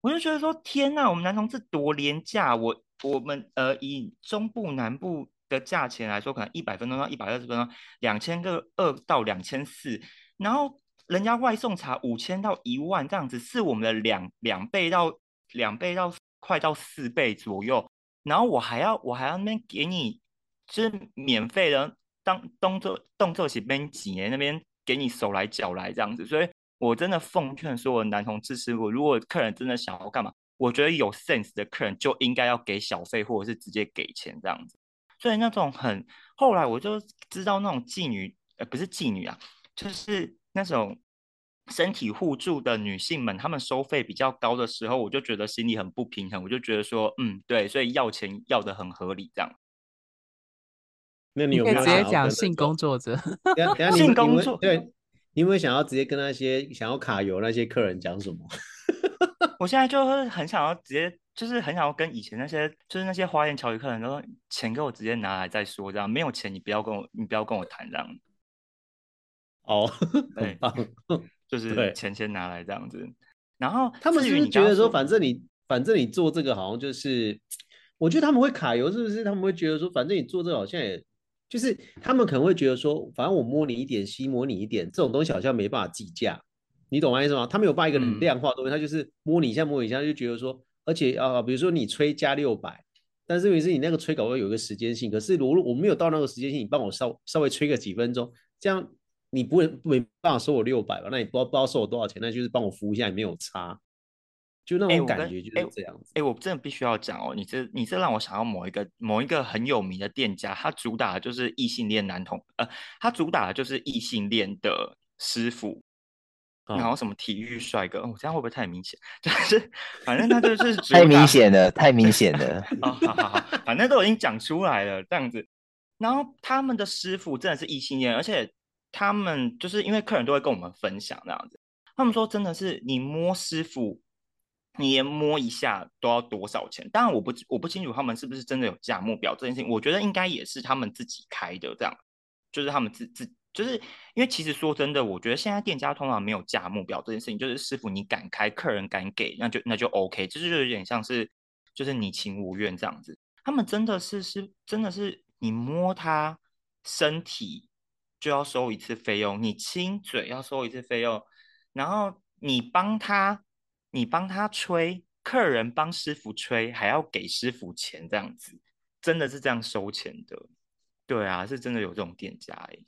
我就觉得说天呐，我们男同志多廉价。我我们呃以中部南部的价钱来说，可能一百分钟到一百二十分钟两千个二到两千四，然后人家外送茶五千到一万这样子，是我们的两两倍到两倍到快到四倍左右。然后我还要我还要那边给你。就是免费的，当动作动作起边几年那边给你手来脚来这样子，所以我真的奉劝所有男同志师傅，如果客人真的想要干嘛，我觉得有 sense 的客人就应该要给小费或者是直接给钱这样子。所以那种很后来我就知道那种妓女，呃，不是妓女啊，就是那种身体互助的女性们，她们收费比较高的时候，我就觉得心里很不平衡，我就觉得说，嗯，对，所以要钱要的很合理这样。那你有没有直接讲性工作者？性工作对，你有没有想要直接跟那些想要卡油那些客人讲什么？我现在就是很想要直接，就是很想要跟以前那些，就是那些花言巧语客人都说，钱给我直接拿来再说，这样没有钱你不要跟我，你不要跟我谈这样。哦，很棒，就是钱先拿来这样子。然后他们是不是觉得说，反正你反正你做这个好像就是，我觉得他们会卡油，是不是？他们会觉得说，反正你做这个好像也。就是他们可能会觉得说，反正我摸你一点，吸摸你一点，这种东西好像没办法计价，你懂我意思吗？他们有办法一个很量化的东西，嗯、他就是摸你一下，摸你一下，就觉得说，而且啊，比如说你吹加六百，但是问题是你那个吹搞会有一个时间性，可是如果我没有到那个时间性，你帮我稍稍微吹个几分钟，这样你不会没办法收我六百吧？那你不知道不知道收我多少钱，那就是帮我服务一下，也没有差。就那种感觉就是这样子。哎、欸欸欸，我真的必须要讲哦，你这你这让我想到某一个某一个很有名的店家，他主打的就是异性恋男同，呃，他主打的就是异性恋的师傅，然后什么体育帅哥，哦，这样会不会太明显？就是反正他就是 太明显了，太明显了。哦，好好好，反正都已经讲出来了，这样子。然后他们的师傅真的是异性恋，而且他们就是因为客人都会跟我们分享这样子，他们说真的是你摸师傅。你连摸一下都要多少钱？当然我不我不清楚他们是不是真的有价目表这件事情。我觉得应该也是他们自己开的，这样就是他们自自就是因为其实说真的，我觉得现在店家通常没有价目表这件事情，就是师傅你敢开，客人敢给，那就那就 OK，就是有点像是就是你情我愿这样子。他们真的是是真的是你摸他身体就要收一次费用，你亲嘴要收一次费用，然后你帮他。你帮他吹，客人帮师傅吹，还要给师傅钱，这样子真的是这样收钱的？对啊，是真的有这种店家哎。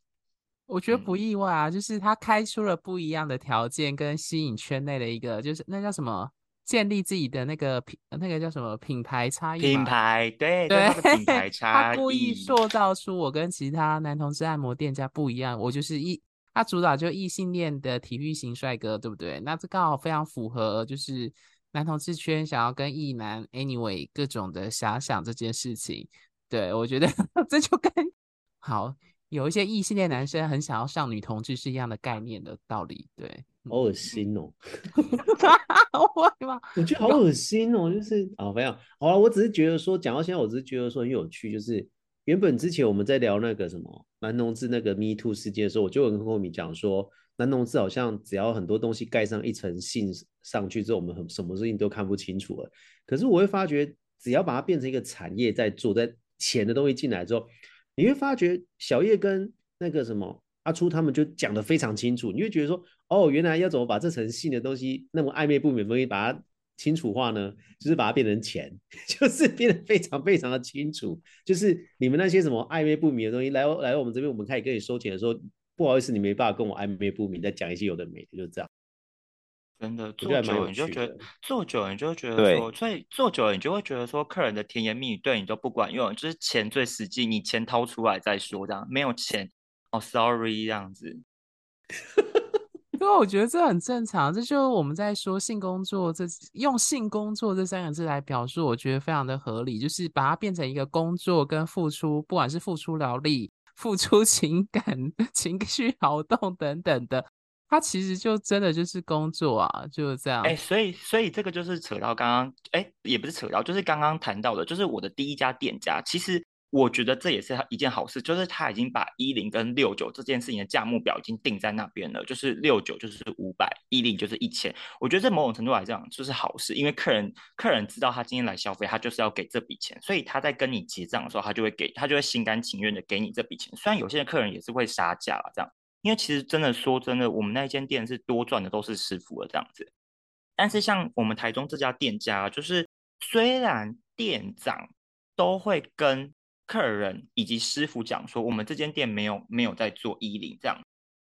我觉得不意外啊，嗯、就是他开出了不一样的条件，跟吸引圈内的一个，就是那叫什么，建立自己的那个品，那个叫什么品牌差异？品牌对对，对品牌差异，他故意塑造出我跟其他男同志按摩店家不一样，我就是一。他主打就异性恋的体育型帅哥，对不对？那这刚好非常符合，就是男同志圈想要跟异男 anyway 各种的遐想这件事情。对，我觉得 这就跟好有一些异性恋男生很想要上女同志是一样的概念的道理。对，好恶心哦！我 我觉得好恶心哦，就是啊，没有好了，我只是觉得说讲到现在，我只是觉得说很有趣，就是原本之前我们在聊那个什么。男同志那个 Me Too 事件的时候，我就跟后米讲说，男同志好像只要很多东西盖上一层信上去之后，我们很什么事情都看不清楚了。可是我会发觉，只要把它变成一个产业在做，在钱的东西进来之后，你会发觉小叶跟那个什么阿初他们就讲得非常清楚，你会觉得说，哦，原来要怎么把这层信的东西那么暧昧不明的东西把它。清楚化呢，就是把它变成钱，就是变得非常非常的清楚。就是你们那些什么暧昧不明的东西，来来我们这边，我们开始跟你收钱的时候，不好意思，你没办法跟我暧昧不明，再讲一些有的没的，就这样。真的做久了你就觉得，做久了你就觉得说，所以做久了你就会觉得说，客人的甜言蜜语对你都不管用，就是钱最实际，你钱掏出来再说，这样没有钱，哦，sorry，这样子。因为我觉得这很正常，这就是我们在说性工作，这用性工作这三个字来表述，我觉得非常的合理，就是把它变成一个工作跟付出，不管是付出劳力、付出情感、情绪劳动等等的，它其实就真的就是工作啊，就是这样。哎，所以所以这个就是扯到刚刚，哎，也不是扯到，就是刚刚谈到的，就是我的第一家店家，其实。我觉得这也是一件好事，就是他已经把一零跟六九这件事情的价目表已经定在那边了，就是六九就是五百，一零就是一千。我觉得在某种程度来讲就是好事，因为客人客人知道他今天来消费，他就是要给这笔钱，所以他在跟你结账的时候，他就会给他就会心甘情愿的给你这笔钱。虽然有些客人也是会杀价了这样，因为其实真的说真的，我们那间店是多赚的都是师傅了这样子。但是像我们台中这家店家，就是虽然店长都会跟客人以及师傅讲说，我们这间店没有没有在做衣领这样，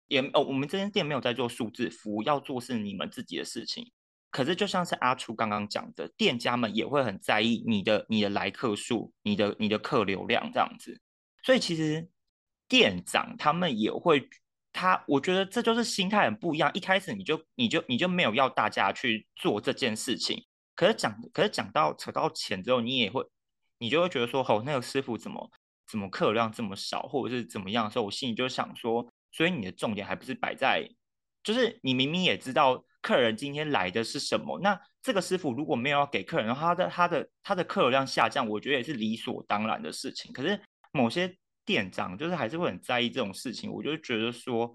也哦，我们这间店没有在做数字服务，要做是你们自己的事情。可是就像是阿初刚刚讲的，店家们也会很在意你的你的来客数，你的你的客流量这样子。所以其实店长他们也会，他我觉得这就是心态很不一样。一开始你就你就你就没有要大家去做这件事情，可是讲可是讲到扯到钱之后，你也会。你就会觉得说，哦，那个师傅怎么怎么客流量这么少，或者是怎么样的时候，我心里就想说，所以你的重点还不是摆在，就是你明明也知道客人今天来的是什么，那这个师傅如果没有要给客人，他的他的他的客流量下降，我觉得也是理所当然的事情。可是某些店长就是还是会很在意这种事情，我就觉得说，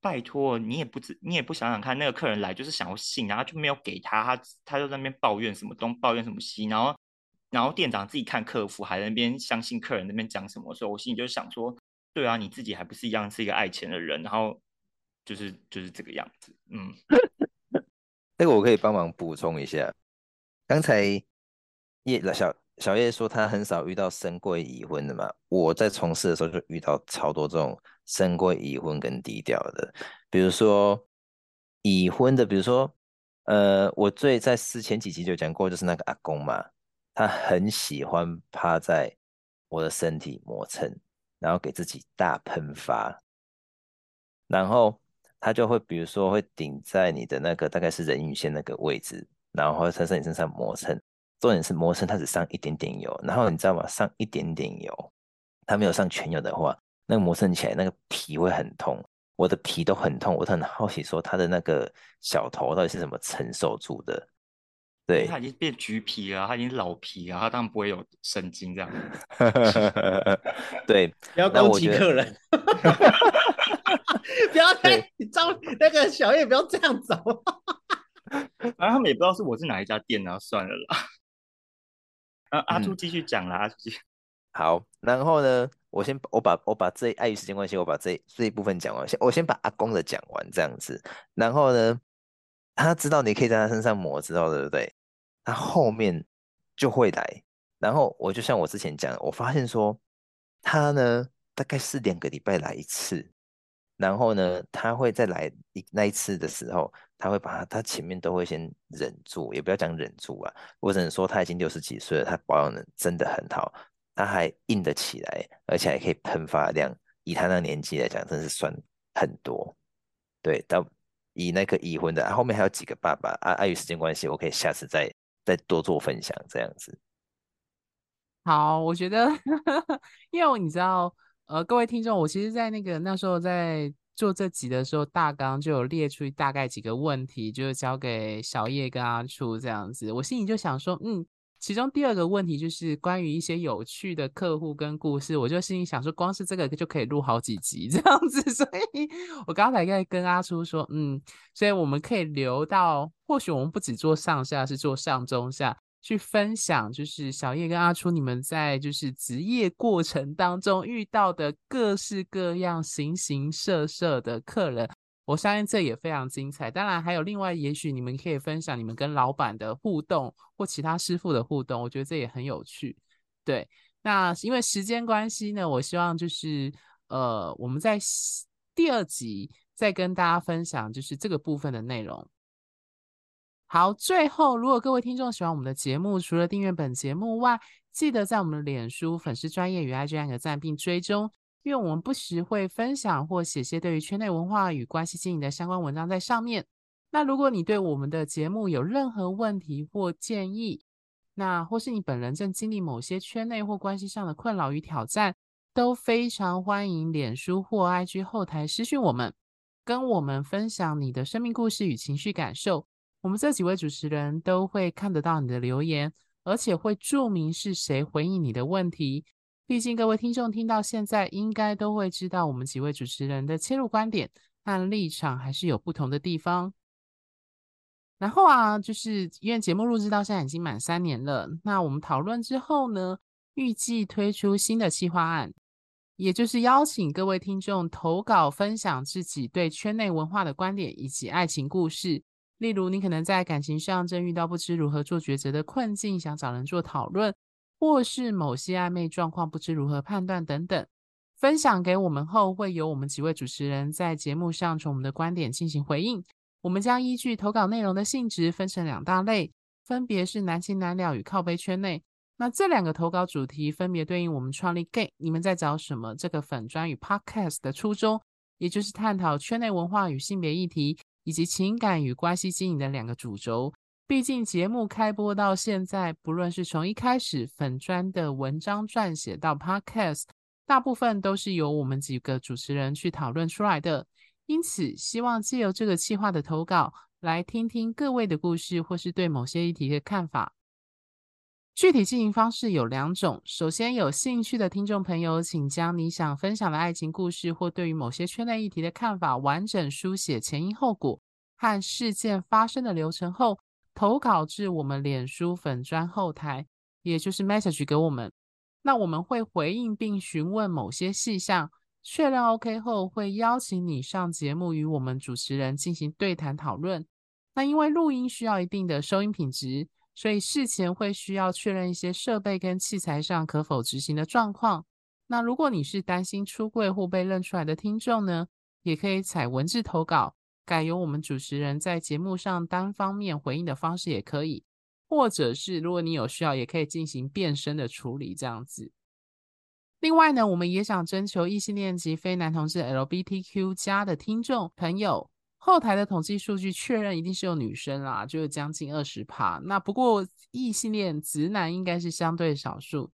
拜托你也不知你也不想想看，那个客人来就是想要信，然后就没有给他，他他就在那边抱怨什么东抱怨什么西，然后。然后店长自己看客服，还在那边相信客人那边讲什么时候，我心里就想说，对啊，你自己还不是一样是一个爱钱的人，然后就是就是这个样子，嗯。这个我可以帮忙补充一下，刚才叶小小叶说他很少遇到深柜已婚的嘛，我在从事的时候就遇到超多这种深柜已婚跟低调的，比如说已婚的，比如说呃，我最在四前几集就讲过，就是那个阿公嘛。他很喜欢趴在我的身体磨蹭，然后给自己大喷发，然后他就会比如说会顶在你的那个大概是人鱼线那个位置，然后在你身上磨蹭。重点是磨蹭，他只上一点点油，然后你知道吗？上一点点油，他没有上全油的话，那个磨蹭起来那个皮会很痛，我的皮都很痛，我都很好奇说他的那个小头到底是怎么承受住的。对，他已经变橘皮了，他已经老皮了，他当然不会有神经这样。对，不要攻击客人。不要太你招那个小叶，不要这样走。反正他们也不知道是我是哪一家店啊，算了啦。啊，阿朱继续讲啦，阿朱继续。好，然后呢，我先我把我把这碍于时间关系，我把这这一部分讲完，先我先把阿公的讲完这样子。然后呢，他知道你可以在他身上磨，知道对不对？他后面就会来，然后我就像我之前讲，我发现说他呢大概是两个礼拜来一次，然后呢他会再来一那一次的时候，他会把他他前面都会先忍住，也不要讲忍住啊，我只能说他已经六十几岁了，他保养的真的很好，他还硬得起来，而且还可以喷发量，以他那年纪来讲，真是算很多。对，到以那个已婚的，后面还有几个爸爸啊，碍于时间关系，我可以下次再。再多做分享这样子，好，我觉得，因为你知道，呃，各位听众，我其实，在那个那时候在做这集的时候，大纲就有列出大概几个问题，就是交给小叶跟阿初这样子，我心里就想说，嗯，其中第二个问题就是关于一些有趣的客户跟故事，我就心里想说，光是这个就可以录好几集这样子，所以我刚才在跟阿初说，嗯，所以我们可以留到，或许我们不只做上下，是做上中下去分享，就是小叶跟阿初你们在就是职业过程当中遇到的各式各样、形形色色的客人。我相信这也非常精彩。当然，还有另外，也许你们可以分享你们跟老板的互动或其他师傅的互动，我觉得这也很有趣。对，那因为时间关系呢，我希望就是呃，我们在第二集再跟大家分享就是这个部分的内容。好，最后，如果各位听众喜欢我们的节目，除了订阅本节目外，记得在我们的脸书粉丝专业与 IG 按个赞并追踪。因为我们不时会分享或写些对于圈内文化与关系经营的相关文章在上面。那如果你对我们的节目有任何问题或建议，那或是你本人正经历某些圈内或关系上的困扰与挑战，都非常欢迎脸书或 IG 后台私讯我们，跟我们分享你的生命故事与情绪感受。我们这几位主持人都会看得到你的留言，而且会注明是谁回应你的问题。毕竟各位听众听到现在，应该都会知道我们几位主持人的切入观点和立场还是有不同的地方。然后啊，就是因为节目录制到现在已经满三年了，那我们讨论之后呢，预计推出新的企划案，也就是邀请各位听众投稿分享自己对圈内文化的观点以及爱情故事。例如，你可能在感情上正遇到不知如何做抉择的困境，想找人做讨论。或是某些暧昧状况，不知如何判断等等，分享给我们后，会由我们几位主持人在节目上从我们的观点进行回应。我们将依据投稿内容的性质分成两大类，分别是男情男了与靠北圈内。那这两个投稿主题分别对应我们创立 Gay 你们在找什么这个粉专与 Podcast 的初衷，也就是探讨圈内文化与性别议题，以及情感与关系经营的两个主轴。毕竟节目开播到现在，不论是从一开始粉砖的文章撰写到 Podcast，大部分都是由我们几个主持人去讨论出来的。因此，希望借由这个企划的投稿，来听听各位的故事，或是对某些议题的看法。具体进行方式有两种：首先，有兴趣的听众朋友，请将你想分享的爱情故事，或对于某些圈内议题的看法，完整书写前因后果和事件发生的流程后。投稿至我们脸书粉专后台，也就是 message 给我们，那我们会回应并询问某些细项，确认 OK 后，会邀请你上节目与我们主持人进行对谈讨论。那因为录音需要一定的收音品质，所以事前会需要确认一些设备跟器材上可否执行的状况。那如果你是担心出柜或被认出来的听众呢，也可以采文字投稿。改由我们主持人在节目上单方面回应的方式也可以，或者是如果你有需要，也可以进行变声的处理这样子。另外呢，我们也想征求异性恋及非男同志 LBTQ 加的听众朋友，后台的统计数据确认一定是有女生啦，就是将近二十趴。那不过异性恋直男应该是相对少数。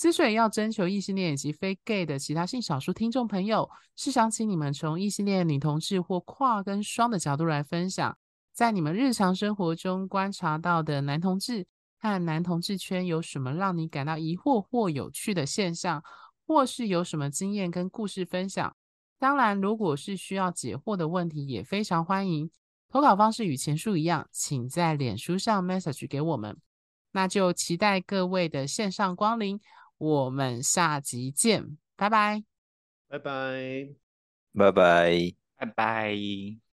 之所以要征求异性恋以及非 gay 的其他性少数听众朋友，是想请你们从异性恋女同志或跨跟双的角度来分享，在你们日常生活中观察到的男同志和男同志圈有什么让你感到疑惑或有趣的现象，或是有什么经验跟故事分享。当然，如果是需要解惑的问题，也非常欢迎。投稿方式与前述一样，请在脸书上 message 给我们。那就期待各位的线上光临。我们下集见，拜拜，拜拜，拜拜，拜拜。